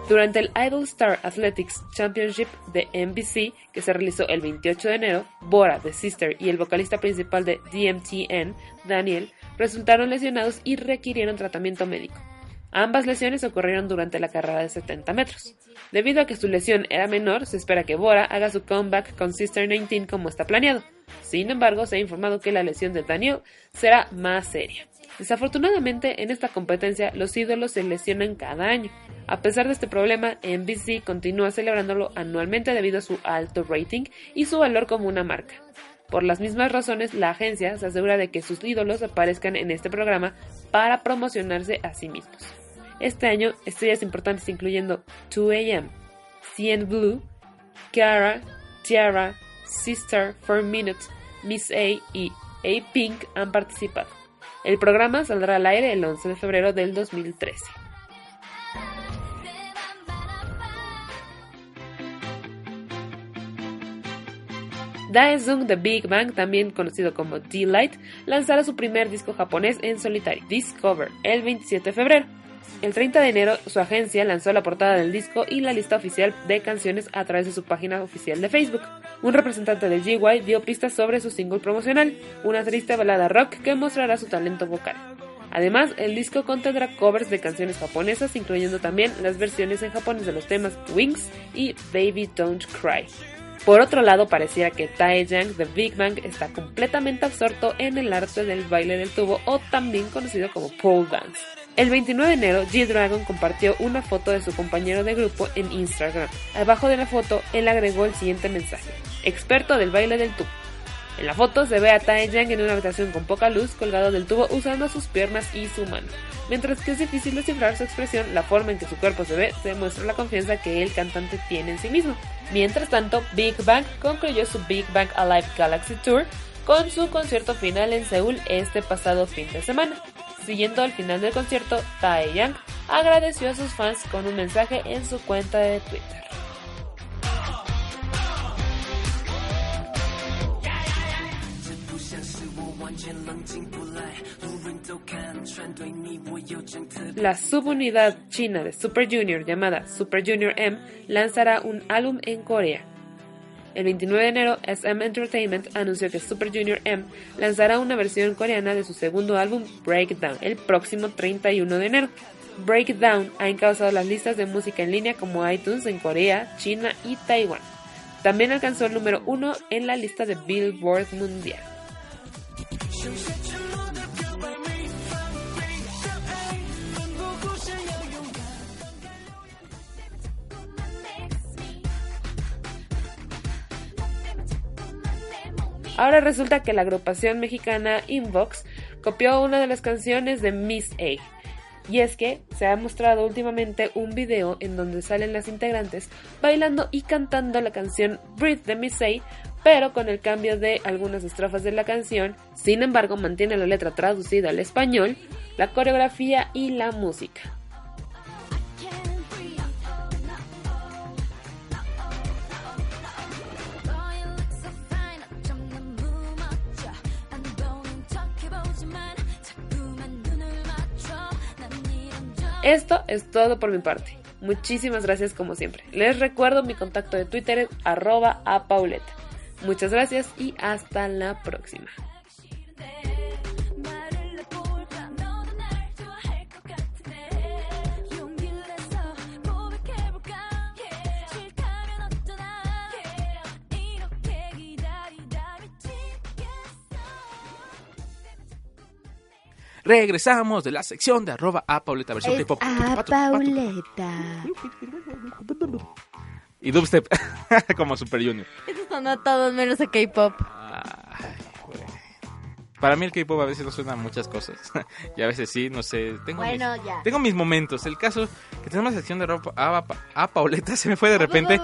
Durante el Idol Star Athletics Championship de NBC, que se realizó el 28 de enero, Bora, The Sister y el vocalista principal de DMTN, Daniel, resultaron lesionados y requirieron tratamiento médico. Ambas lesiones ocurrieron durante la carrera de 70 metros. Debido a que su lesión era menor, se espera que Bora haga su comeback con Sister 19 como está planeado. Sin embargo, se ha informado que la lesión de Daniel será más seria. Desafortunadamente, en esta competencia los ídolos se lesionan cada año. A pesar de este problema, NBC continúa celebrándolo anualmente debido a su alto rating y su valor como una marca. Por las mismas razones, la agencia se asegura de que sus ídolos aparezcan en este programa para promocionarse a sí mismos. Este año, estrellas importantes incluyendo 2AM, CN Blue, Kiara, Tiara, Sister, 4 Minutes, Miss A y A Pink han participado. El programa saldrá al aire el 11 de febrero del 2013. Daesung The Big Bang, también conocido como D-Light, lanzará su primer disco japonés en solitario, Discover, el 27 de febrero. El 30 de enero, su agencia lanzó la portada del disco y la lista oficial de canciones a través de su página oficial de Facebook. Un representante de GY dio pistas sobre su single promocional, una triste balada rock que mostrará su talento vocal. Además, el disco contendrá covers de canciones japonesas, incluyendo también las versiones en japonés de los temas Wings y Baby Don't Cry. Por otro lado, pareciera que Taeyang de Big Bang está completamente absorto en el arte del baile del tubo o también conocido como pole dance. El 29 de enero, G-Dragon compartió una foto de su compañero de grupo en Instagram. Abajo de la foto, él agregó el siguiente mensaje. Experto del baile del tubo. En la foto se ve a Taeyang en una habitación con poca luz colgado del tubo usando sus piernas y su mano. Mientras que es difícil descifrar su expresión, la forma en que su cuerpo se ve demuestra la confianza que el cantante tiene en sí mismo. Mientras tanto, Big Bang concluyó su Big Bang Alive Galaxy Tour con su concierto final en Seúl este pasado fin de semana. Siguiendo al final del concierto, Taeyang agradeció a sus fans con un mensaje en su cuenta de Twitter. La subunidad china de Super Junior llamada Super Junior M lanzará un álbum en Corea. El 29 de enero, SM Entertainment anunció que Super Junior M lanzará una versión coreana de su segundo álbum Breakdown el próximo 31 de enero. Breakdown ha encabezado las listas de música en línea como iTunes en Corea, China y Taiwán. También alcanzó el número uno en la lista de Billboard Mundial. Ahora resulta que la agrupación mexicana Inbox copió una de las canciones de Miss A. Y es que se ha mostrado últimamente un video en donde salen las integrantes bailando y cantando la canción Breathe de Miss A, pero con el cambio de algunas estrofas de la canción. Sin embargo, mantiene la letra traducida al español, la coreografía y la música. Esto es todo por mi parte. Muchísimas gracias como siempre. Les recuerdo mi contacto de Twitter es arroba a. Muchas gracias y hasta la próxima. Regresamos de la sección de arroba a Pauleta versión Es K-pop. a Pauleta. Y dubstep como Super Junior. Eso sonó todo menos a K-pop. Para mí el K-pop a veces no suena a muchas cosas. y a veces sí, no sé. Tengo, Bueno, mis, ya. tengo mis momentos. El caso que tenemos la sección de ropa a, a Pauleta se me fue de repente.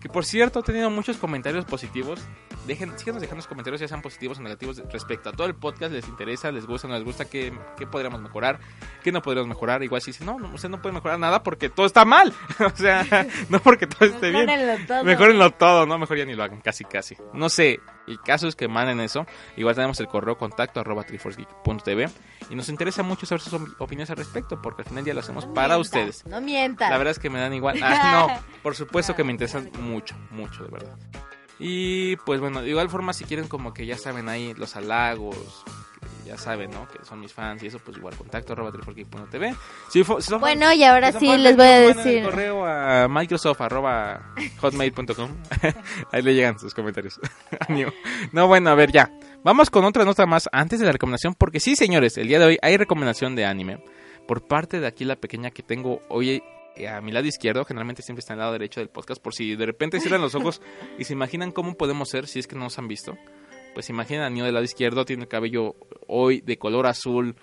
Que por cierto, ha tenido muchos comentarios positivos. Dejen, síganos dejando los comentarios, ya sean positivos o negativos, respecto a todo el podcast. ¿Les interesa? ¿Les gusta? ¿No les gusta? ¿Qué, qué podríamos mejorar? ¿Qué no podríamos mejorar? Igual si dicen, no, no, usted no puede mejorar nada porque todo está mal. o sea, no porque todo esté bien. Todo. Mejórenlo todo, ¿no? Mejor ya ni lo hagan, casi, casi. No sé, el caso es que manden eso. Igual tenemos el correo contacto arroba triforcegeek.tv y nos interesa mucho saber sus op- opiniones al respecto porque al final ya lo hacemos No para mientas, ustedes. No mientas. La verdad es que me dan igual. Ah, no, por supuesto que me interesan mucho, mucho, de verdad. Y pues bueno, de igual forma, si quieren, como que ya saben ahí los halagos, ya saben, ¿no? Que son mis fans y eso, pues igual contacto arroba triforcegeek.tv. Si, si Bueno, fans- y ahora sí fans les voy a decir. correo a Microsoft arroba hotmail.com. ahí le llegan sus comentarios. No, bueno, a ver, ya. Vamos con otra nota más antes de la recomendación, porque sí, señores, el día de hoy hay recomendación de anime por parte de aquí la pequeña que tengo hoy a mi lado izquierdo, generalmente siempre está al lado derecho del podcast, por si de repente cierran los ojos y se imaginan cómo podemos ser si es que no nos han visto. Pues imaginen a Nio del lado izquierdo, tiene el cabello hoy de color azul,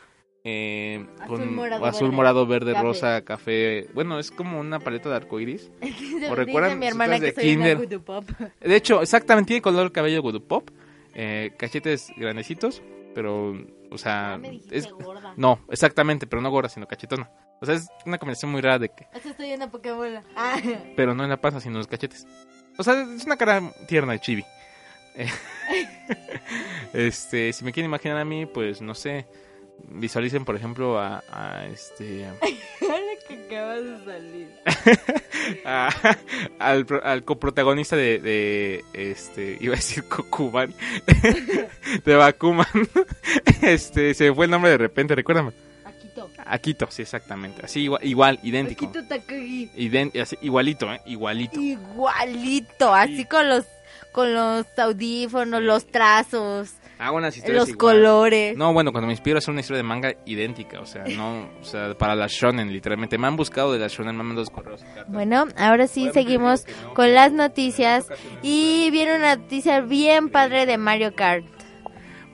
eh, Azul, con morado, azul, verde, morado, verde, café. rosa, café. Bueno, es como una paleta de arcoiris. ¿O recuerdan mi hermana que de soy kinder? pop. De hecho, exactamente tiene color cabello Voodoo Pop, eh, cachetes grandecitos, pero, o sea, Ah, me dijiste es, gorda. no, exactamente, pero no gorda, sino cachetona. O sea, es una combinación muy rara de que, Eso estoy viendo Pokémon. Ah. pero no en la panza, sino en los cachetes. O sea, es una cara tierna de chibi. Eh, este, si me quieren imaginar a mí, pues no sé, visualicen por ejemplo a, a este Ahora que acabas de salir. a- al, al coprotagonista de, de este iba a decir Kokuban de Bakuman este se me fue el nombre de repente recuérdame Akito, sí, exactamente. Así igual, igual idéntico. Akito Takagi. Ident- así, igualito, ¿eh? Igualito. Igualito, así con los con los audífonos, los trazos, Hago unas historias los igual. colores. No, bueno, cuando me inspiro a hacer una historia de manga idéntica, o sea, no, o sea, para la shonen, literalmente. Me han buscado de la shonen, me han mandado correos. Bueno, ahora sí seguimos con las noticias y viene una noticia bien padre de Mario Kart.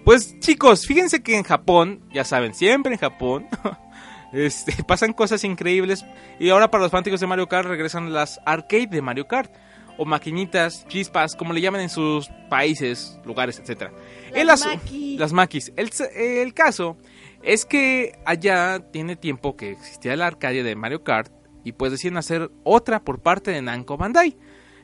Pues chicos, fíjense que en Japón, ya saben, siempre en Japón, este, pasan cosas increíbles. Y ahora para los fanáticos de Mario Kart regresan las arcade de Mario Kart. O maquinitas, chispas, como le llaman en sus países, lugares, etcétera. El Las. Las maquis. El, el caso es que allá tiene tiempo que existía la arcadia de Mario Kart y pues deciden hacer otra por parte de Namco Bandai.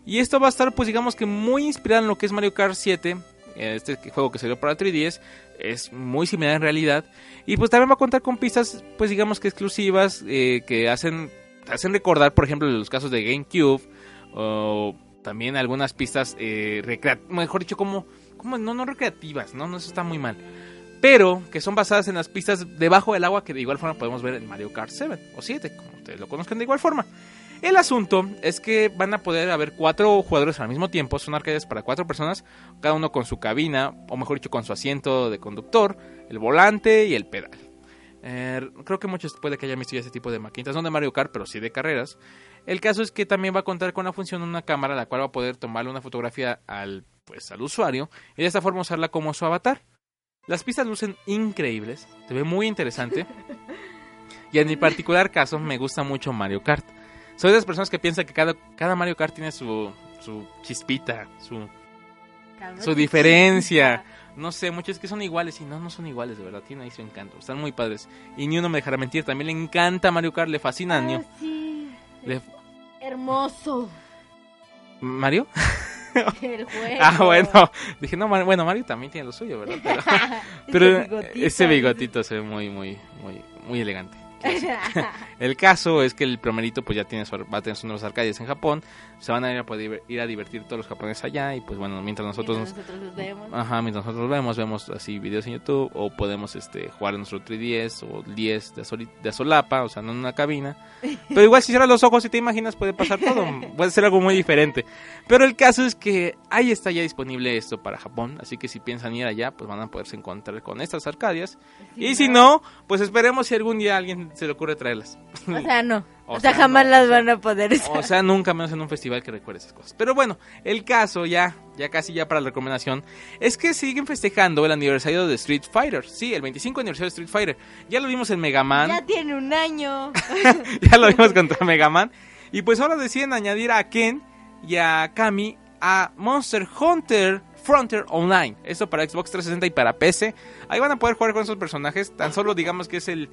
Y esto va a estar pues digamos que muy inspirado en lo que es Mario Kart 7, este juego que salió para 3DS, es muy similar en realidad. Y pues también va a contar con pistas pues digamos que exclusivas eh, que hacen, hacen recordar por ejemplo los casos de GameCube o también algunas pistas eh, mejor dicho como, como no, no recreativas, ¿no? no eso está muy mal pero que son basadas en las pistas debajo del agua que de igual forma podemos ver en Mario Kart 7 o 7, como ustedes lo conozcan de igual forma. El asunto es que van a poder haber cuatro jugadores al mismo tiempo, son arcades para cuatro personas, cada uno con su cabina, o mejor dicho, con su asiento de conductor, el volante y el pedal. Eh, creo que muchos puede que hayan visto ya ese tipo de maquinitas, no de Mario Kart, pero sí de carreras. El caso es que también va a contar con la función de una cámara, la cual va a poder tomarle una fotografía al, pues, al usuario y de esta forma usarla como su avatar. Las pistas lucen increíbles, se ve muy interesante. Y en mi particular caso me gusta mucho Mario Kart. Soy de las personas que piensan que cada, cada Mario Kart tiene su, su chispita, su, su diferencia. No sé, muchos que son iguales y no, no son iguales, de verdad. Tienen ahí su encanto. Están muy padres. Y ni uno me dejará mentir. También le encanta Mario Kart, le fascina a. Ah, sí. Le- Hermoso ¿Mario? el juego. Ah, bueno. Dije, no, bueno, Mario también tiene lo suyo, ¿verdad? Pero, pero bigotito. ese bigotito se ve muy, muy, muy, muy elegante. El caso es que el primerito pues ya tiene su, va a tener sus nuevas arcades en Japón. Se van a ir a poder ir a divertir todos los japoneses allá. Y pues bueno, mientras nosotros nos- Nosotros los vemos. Ajá, mientras nosotros vemos, vemos así videos en YouTube o podemos este jugar en nuestro 3DS o 10 de, soli- de solapa, o sea, no en una cabina. Pero igual si cierras los ojos y te imaginas puede pasar todo, puede ser algo muy diferente. Pero el caso es que ahí está ya disponible esto para Japón, así que si piensan ir allá, pues van a poderse encontrar con estas arcadias. y si no, pues esperemos si algún día a se le ocurre traerlas. O sea, no. O O, sea, sea, jamás no, las o sea, van a poder usar. O sea, nunca menos en un festival que recuerde esas cosas. Pero bueno, el caso ya, ya casi ya para la recomendación, es que siguen festejando el aniversario de Street Fighter. Sí, el 25 aniversario de Street Fighter. Ya lo vimos en Mega Man, Ya ya, tiene un año. lo vimos contra Mega Man. Y pues ahora deciden añadir a Ken y a Kami a Monster Hunter Frontier Online. Esto para Xbox 360 y para PC. Ahí van a poder jugar con esos personajes. Tan solo digamos que es el...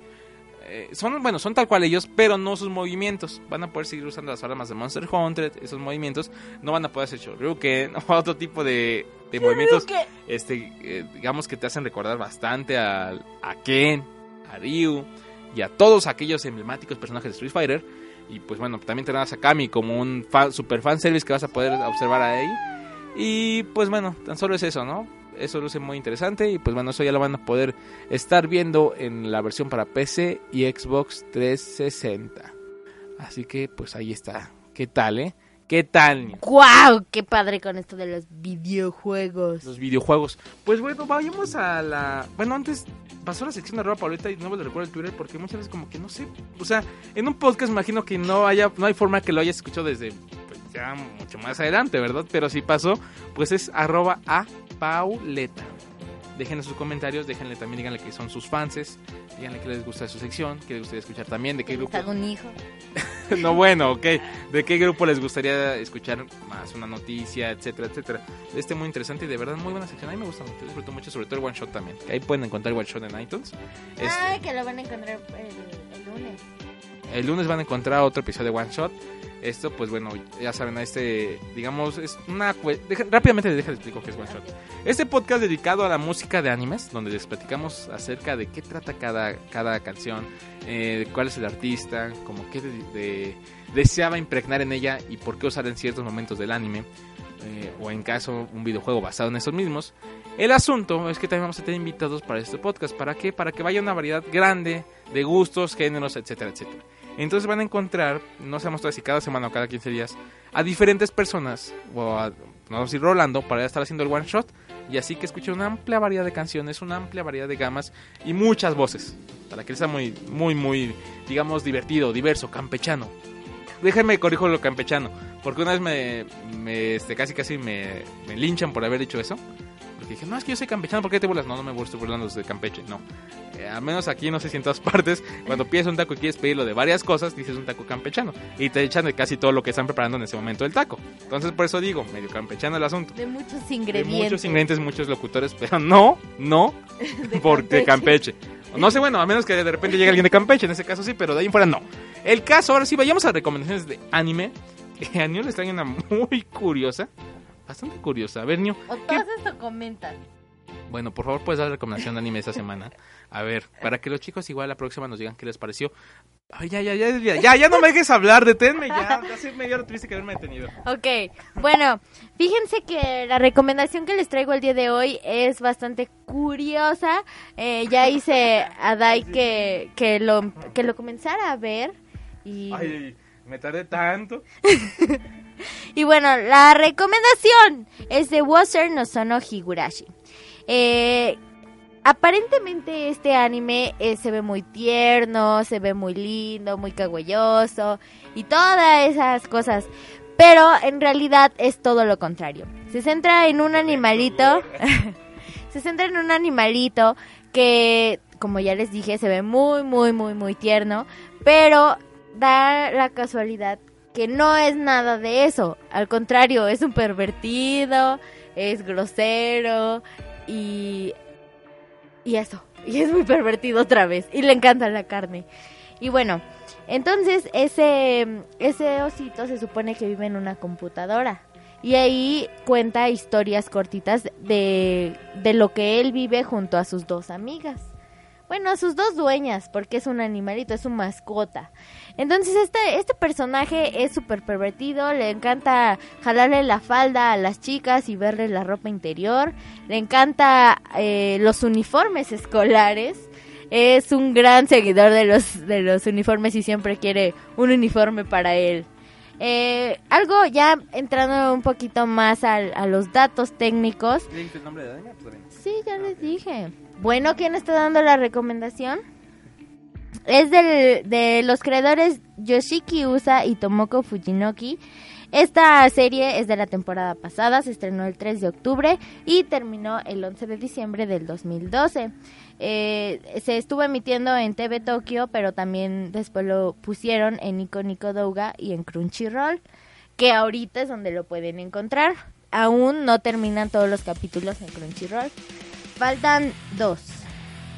eh, son, bueno, son tal cual ellos, pero no sus movimientos. Van a poder seguir usando las armas de Monster Hunter, esos movimientos. No van a poder hacer Shoryuken o otro tipo de, de movimientos este, eh, digamos que te hacen recordar bastante a, a Ken, a Ryu y a todos aquellos emblemáticos personajes de Street Fighter. Y pues bueno, también tendrás a Kami como un super fan service que vas a poder observar ahí. Y pues bueno, tan solo es eso, ¿no? Eso luce muy interesante y pues bueno, eso ya lo van a poder estar viendo en la versión para PC y Xbox 360. Así que pues ahí está. ¿Qué tal, eh? ¿Qué tal? ¡Guau! ¡Qué padre con esto de los videojuegos! los videojuegos. Pues bueno, vayamos a la. Bueno, antes pasó la sección de arroba Paulita y no me lo recuerdo el Twitter porque muchas veces como que no sé. O sea, en un podcast imagino que no haya, no hay forma que lo hayas escuchado desde ya mucho más adelante, ¿verdad? Pero si pasó, pues es arroba a Pauleta. Déjenle sus comentarios, déjenle también, díganle que son sus fanses, díganle que les gusta su sección, que les gustaría escuchar también, de qué ¿Les grupo. un hijo? no, bueno, ok. ¿De qué grupo les gustaría escuchar más una noticia, etcétera, etcétera? Este muy interesante y de verdad muy buena sección. A mí me gusta mucho, disfruto mucho, sobre todo el One Shot también. que ahí pueden encontrar el One Shot en iTunes. Este, Ay, que lo van a encontrar el, el lunes. el lunes van a encontrar otro episodio de One Shot. Esto, pues bueno, ya saben, a este, digamos, es una... deja- rápidamente les explico qué es One Shot. Este podcast dedicado a la música de animes, donde les platicamos acerca de qué trata cada, cada canción, eh, cuál es el artista, como qué de- de- deseaba impregnar en ella y por qué usar en ciertos momentos del anime. eh, o en caso un videojuego basado en esos mismos. El asunto es que también vamos a tener invitados para este podcast. ¿Para qué? Para que vaya una variedad grande de gustos, géneros, etcétera, etcétera. Entonces van a encontrar, no sabemos todavía si cada semana o cada 15 días, a diferentes personas, o a, vamos a ir rolando para estar haciendo el one shot. Y así que escuchen una amplia variedad de canciones, una amplia variedad de gamas y muchas voces. Para que sea muy, muy, muy, digamos, divertido, diverso, campechano. Déjenme corrijo lo campechano. Porque una vez me, me este, casi casi me, me linchan por haber dicho eso. Porque dije, no, es que yo soy campechano, ¿por qué te burlas? No, no me estoy burlando de Campeche, no. Eh, al menos aquí, no sé si en todas partes, cuando pides un taco y quieres pedirlo de varias cosas, dices un taco campechano. Y te echan de casi todo lo que están preparando en ese momento del taco. Entonces, por eso digo, medio campechano el asunto. De muchos De ingredientes. muchos ingredientes, muchos locutores, pero no, no, De porque Campeche. Campeche. No sé, bueno, a menos que de repente llegue alguien de Campeche, en ese caso sí, pero de ahí en fuera no. El caso, ahora sí, vayamos a recomendaciones de anime. Que a Nio les trae una muy curiosa, bastante curiosa. A ver, Nio, O todas esto comentan. bueno, por favor, puedes dar recomendación de anime esta semana. A ver, para que los chicos igual la próxima nos digan qué les pareció. Ay, ya, ya, ya, ya, ya, ya no me dejes hablar, deténme ya. Hace media hora tuviste que haberme detenido. Ok, bueno, fíjense que la recomendación que les traigo el día de hoy es bastante curiosa. Eh, ya hice a Dai que, que, lo, que lo comenzara a ver. Y, Ay, me tardé tanto. y bueno, la recomendación es de Waser no Sono Higurashi. Eh, aparentemente este anime eh, se ve muy tierno, se ve muy lindo, muy cagüelloso y todas esas cosas. Pero en realidad es todo lo contrario. Se centra en un animalito. se centra en un animalito que, como ya les dije, se ve muy, muy, muy, muy tierno. Pero da la casualidad que no es nada de eso. Al contrario, es un pervertido, es grosero y. Y eso. Y es muy pervertido otra vez. Y le encanta la carne. Y bueno, entonces ese, ese osito se supone que vive en una computadora. Y ahí cuenta historias cortitas de, de lo que él vive junto a sus dos amigas. Bueno, a sus dos dueñas, porque es un animalito, es su mascota. Entonces este, este personaje es súper pervertido, le encanta jalarle la falda a las chicas y verle la ropa interior, le encanta eh, los uniformes escolares, es un gran seguidor de los, de los uniformes y siempre quiere un uniforme para él. Eh, algo ya entrando un poquito más al- a, los datos técnicos. ¿Le el nombre de? Pues. Sí, ya les dije. Bueno, ¿quién está dando la recomendación? Es del, de los creadores Yoshiki Usa y Tomoko Fujinoki. Esta serie es de la temporada pasada, se estrenó el 3 de octubre y terminó el 11 de diciembre del 2012. Eh, se estuvo emitiendo en TV Tokyo, pero también después lo pusieron en Nico Nico Douga y en Crunchyroll, que ahorita es donde lo pueden encontrar. Aún no terminan todos los capítulos en Crunchyroll. Faltan dos.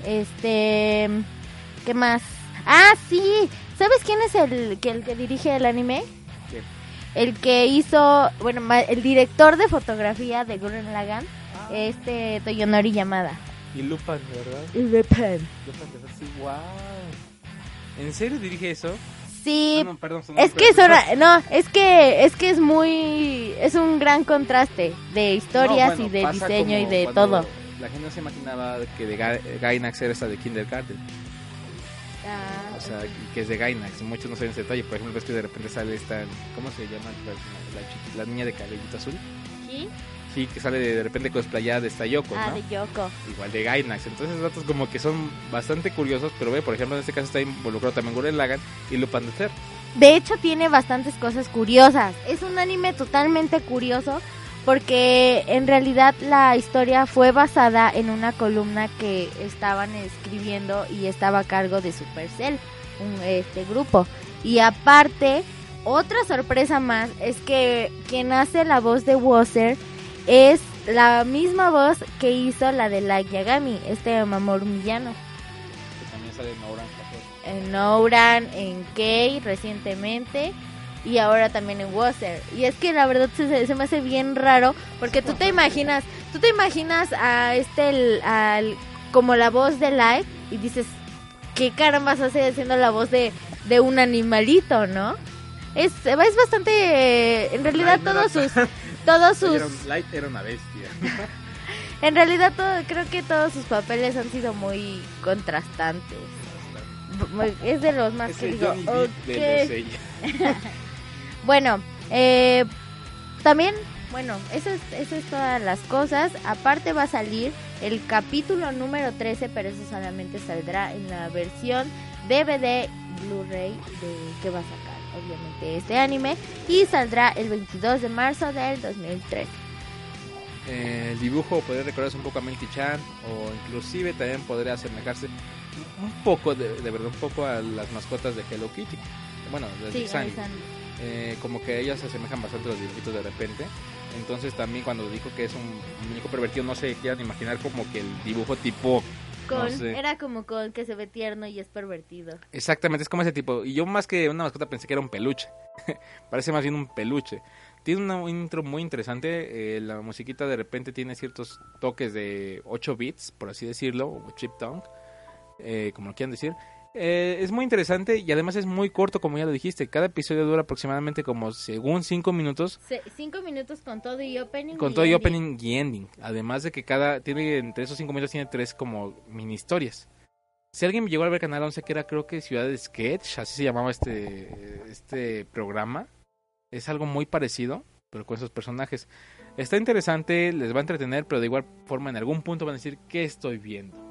Este. ¿Qué más? Ah, sí. ¿Sabes quién es el que, el que dirige el anime? ¿Quién? El que hizo. Bueno, ma- el director de fotografía de Gurren Lagann. Este Toyonori Yamada. Y Lupin, ¿verdad? Lupin. Lupin, de verdad, sí, wow. ¿En serio dirige eso? Sí. Ah, no, perdón, Es que es hora- no, es que es que es muy es un gran contraste de historias No, bueno, y de diseño y de todo. La gente no se imaginaba que de Ga- Gainax era esa de Kindergarten. Ah, O sea, que es de Gainax. Muchos no saben ese detalle. Por ejemplo, ves que de repente sale esta. ¿Cómo se llama? La, la chiqui- la niña de cabellito azul. ¿sí? Sí, que sale de, de repente cosplayada de esta Yoko, Ah, ¿no? de Yoko. Igual de Gainax. Entonces, esos datos como que son bastante curiosos. Pero ve, por ejemplo, en este caso está involucrado también Gurren Lagann y Lupin the Third. De hecho, tiene bastantes cosas curiosas. Es un anime totalmente curioso porque en realidad la historia fue basada en una columna que estaban escribiendo y estaba a cargo de Supercell, un, este grupo. Y aparte, otra sorpresa más es que quien hace la voz de Wasser es la misma voz que hizo la de Light Yagami, este Mamoru Miyano Que también sale en Orange en Ouran, en Kei recientemente y ahora también en Wasser. Y es que la verdad se, se me hace bien raro porque tú te imaginas, tú te imaginas a este, el- al, como la voz de Light y dices, ¿qué carambas hace haciendo la voz de, de un animalito, no? Es, es bastante, en realidad Light todos sus... todos sus... era un- Light era una bestia. En realidad todo, creo que todos sus papeles han sido muy contrastantes. Es de los más Es que digo, Johnny Depp de "Ok". los ella. Bueno, eh, también, bueno, eso es, eso es todas las cosas. Aparte va a salir el capítulo número 13, pero eso solamente saldrá en la versión DVD Blu-ray de que va a sacar, obviamente, este anime. Y saldrá el 22 de marzo del 2003. Eh, el dibujo podría recordarse un poco a Melty Chan o inclusive también podría asemejarse un poco, de, de verdad, un poco a las mascotas de Hello Kitty. Bueno, de Sí. Eh, como que ellas se asemejan bastante a los dibujitos de repente. Entonces también cuando dijo que es un muñeco pervertido, no se quieran imaginar como que el dibujo tipo... Con, no sé. Era como con que se ve tierno y es pervertido. Exactamente, es como ese tipo. Y yo más que una mascota pensé que era un peluche. Parece más bien un peluche. Tiene una intro muy interesante. eh, la musiquita de repente tiene ciertos toques de 8 bits, por así decirlo, o chip tongue, eh, como lo quieran decir. Eh, es muy interesante y además es muy corto, como ya lo dijiste. Cada episodio dura aproximadamente como, según 5 minutos, cinco minutos con todo y opening. con y todo y ending. opening y ending. Además de que cada, tiene entre esos 5 minutos tiene tres como mini historias. Si alguien llegó a ver Canal 11, que era creo que Ciudad de Sketch, así se llamaba este, este programa, es algo muy parecido, pero con esos personajes. Está interesante, les va a entretener, pero de igual forma en algún punto van a decir, ¿qué estoy viendo?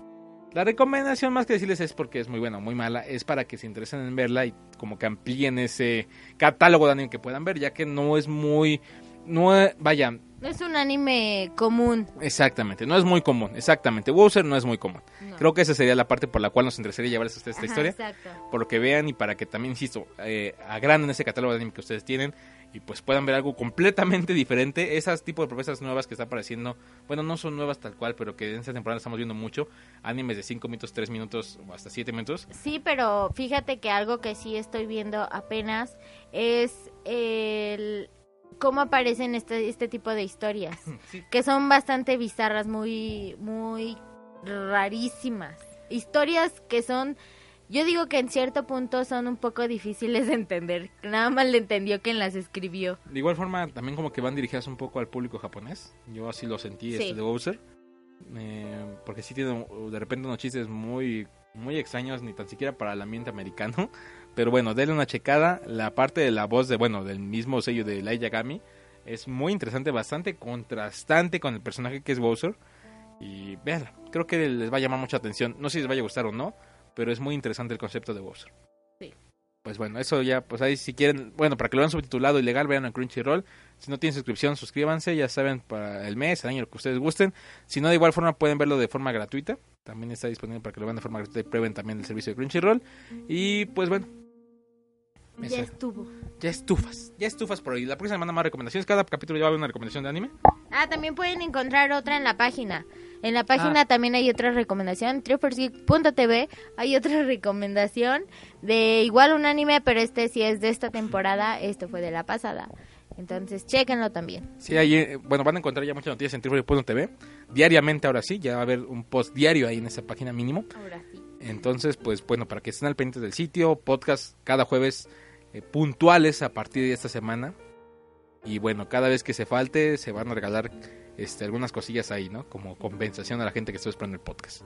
La recomendación más que decirles es porque es muy buena o muy mala, es para que se interesen en verla y como que amplíen ese catálogo de anime que puedan ver, ya que no es muy... No, vaya, No es un anime común. Exactamente, no es muy común, exactamente. Wowzer no es muy común. No. Creo que esa sería la parte por la cual nos interesaría llevarles a ustedes esta Ajá, historia. Exacto. Por lo que vean y para que también, insisto, eh, agranden ese catálogo de anime que ustedes tienen y pues puedan ver algo completamente diferente. Esas tipos de propuestas nuevas que está apareciendo, bueno, no son nuevas tal cual, pero que en esta temporada estamos viendo mucho. Animes de 5 minutos, 3 minutos o hasta 7 minutos. Sí, pero fíjate que algo que sí estoy viendo apenas es el cómo aparecen este, este tipo de historias. Sí. Que son bastante bizarras, muy, muy rarísimas. Historias que son, yo digo que en cierto punto son un poco difíciles de entender. Nada más le entendió quien las escribió. De igual forma, también como que van dirigidas un poco al público japonés. Yo así lo sentí Sí. este de Bowser. Eh, porque sí tiene uh, de repente unos chistes muy, muy extraños, ni tan siquiera para el ambiente americano. Pero bueno, denle una checada. La parte de la voz de, bueno, del mismo sello de Light Yagami es muy interesante, bastante contrastante con el personaje que es Bowser. Y véanla, creo que les va a llamar mucha atención. No sé si les vaya a gustar o no, pero es muy interesante el concepto de Bowser. Sí. Pues bueno, eso ya, pues ahí si quieren, bueno, para que lo vean subtitulado y legal, vean en Crunchyroll. Si no tienen suscripción, suscríbanse, ya saben, para el mes, el año, lo que ustedes gusten. Si no, de igual forma pueden verlo de forma gratuita. También está disponible para que lo vean de forma gratuita y prueben también el servicio de Crunchyroll. Y pues bueno, Ya estuvo. ya estufas, ya estufas por ahí. La próxima semana más recomendaciones. Cada capítulo ya va a haber una recomendación de anime. Ah, también pueden encontrar otra en la página. En la página Ah. también hay otra recomendación, triplegeek.tv. Hay otra recomendación de igual un anime, pero este sí es de esta temporada, este fue de la pasada. Entonces, chéquenlo también. Sí, ahí, eh, bueno, van a encontrar ya muchas noticias en TV. Diariamente, ahora sí, ya va a haber un post diario ahí en esa página mínimo. Ahora sí. Entonces, pues bueno, para que estén al pendiente del sitio, podcast cada jueves eh, puntuales a partir de esta semana. Y bueno, cada vez que se falte, se van a regalar este, algunas cosillas ahí, ¿no? Como compensación a la gente que estuvo esperando el podcast.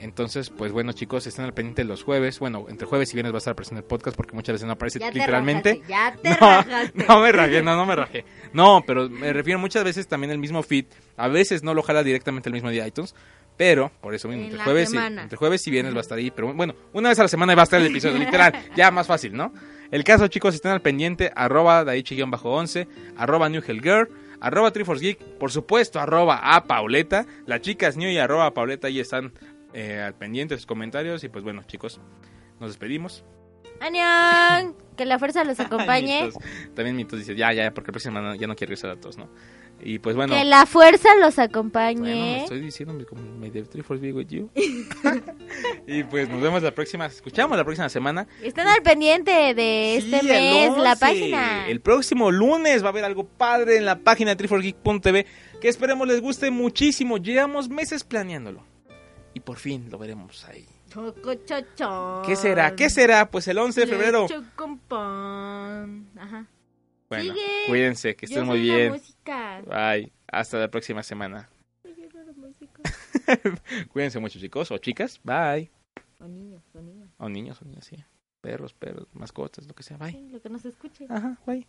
Entonces, pues bueno, chicos, estén al pendiente los jueves. Bueno, entre jueves y viernes va a estar presente el podcast porque muchas veces no aparece Ya te literalmente. rajaste, ya te No, rajaste. no me rajé, no, no me rajé. No, pero me refiero muchas veces también el mismo feed. A veces no lo jala directamente el mismo día iTunes. Pero, por eso mismo, En entre jueves, y, entre jueves y viernes va a estar ahí. Pero bueno, una vez a la semana va a estar el episodio, literal. Ya más fácil, ¿no? El caso, chicos, estén al pendiente. Arroba Daichi-11, arroba New Hell Girl, arroba Triforce Geek, por supuesto, arroba a Pauleta. La chica es New y arroba Pauleta ahí están eh, al pendiente de sus comentarios. Y pues bueno, chicos, nos despedimos. ¡Añón! Que la fuerza los acompañe. Mitos. También Mitos dice, ya, ya, porque la próxima semana ya no quiere regresar a todos, ¿no? Y pues bueno. Que la fuerza los acompañe. Estoy diciendo como me you. y pues nos vemos la próxima, escuchamos la próxima semana. Están al pendiente de este mes, la página. El próximo lunes va a haber algo padre en la página triforgeek.tv que esperemos les guste muchísimo. Llevamos meses planeándolo. Y por fin lo veremos ahí. ¿Qué será? ¿Qué será? Pues el 11 de febrero. Ajá. Bueno, Sigue. cuídense, que estén muy bien. Bye. Hasta la próxima semana. Cuídense mucho, chicos o chicas. Bye. O niños, o niños. O niños, o niños, sí. Perros, perros, mascotas, lo que sea. Bye. Sí, lo que nos escuche. Ajá, bye.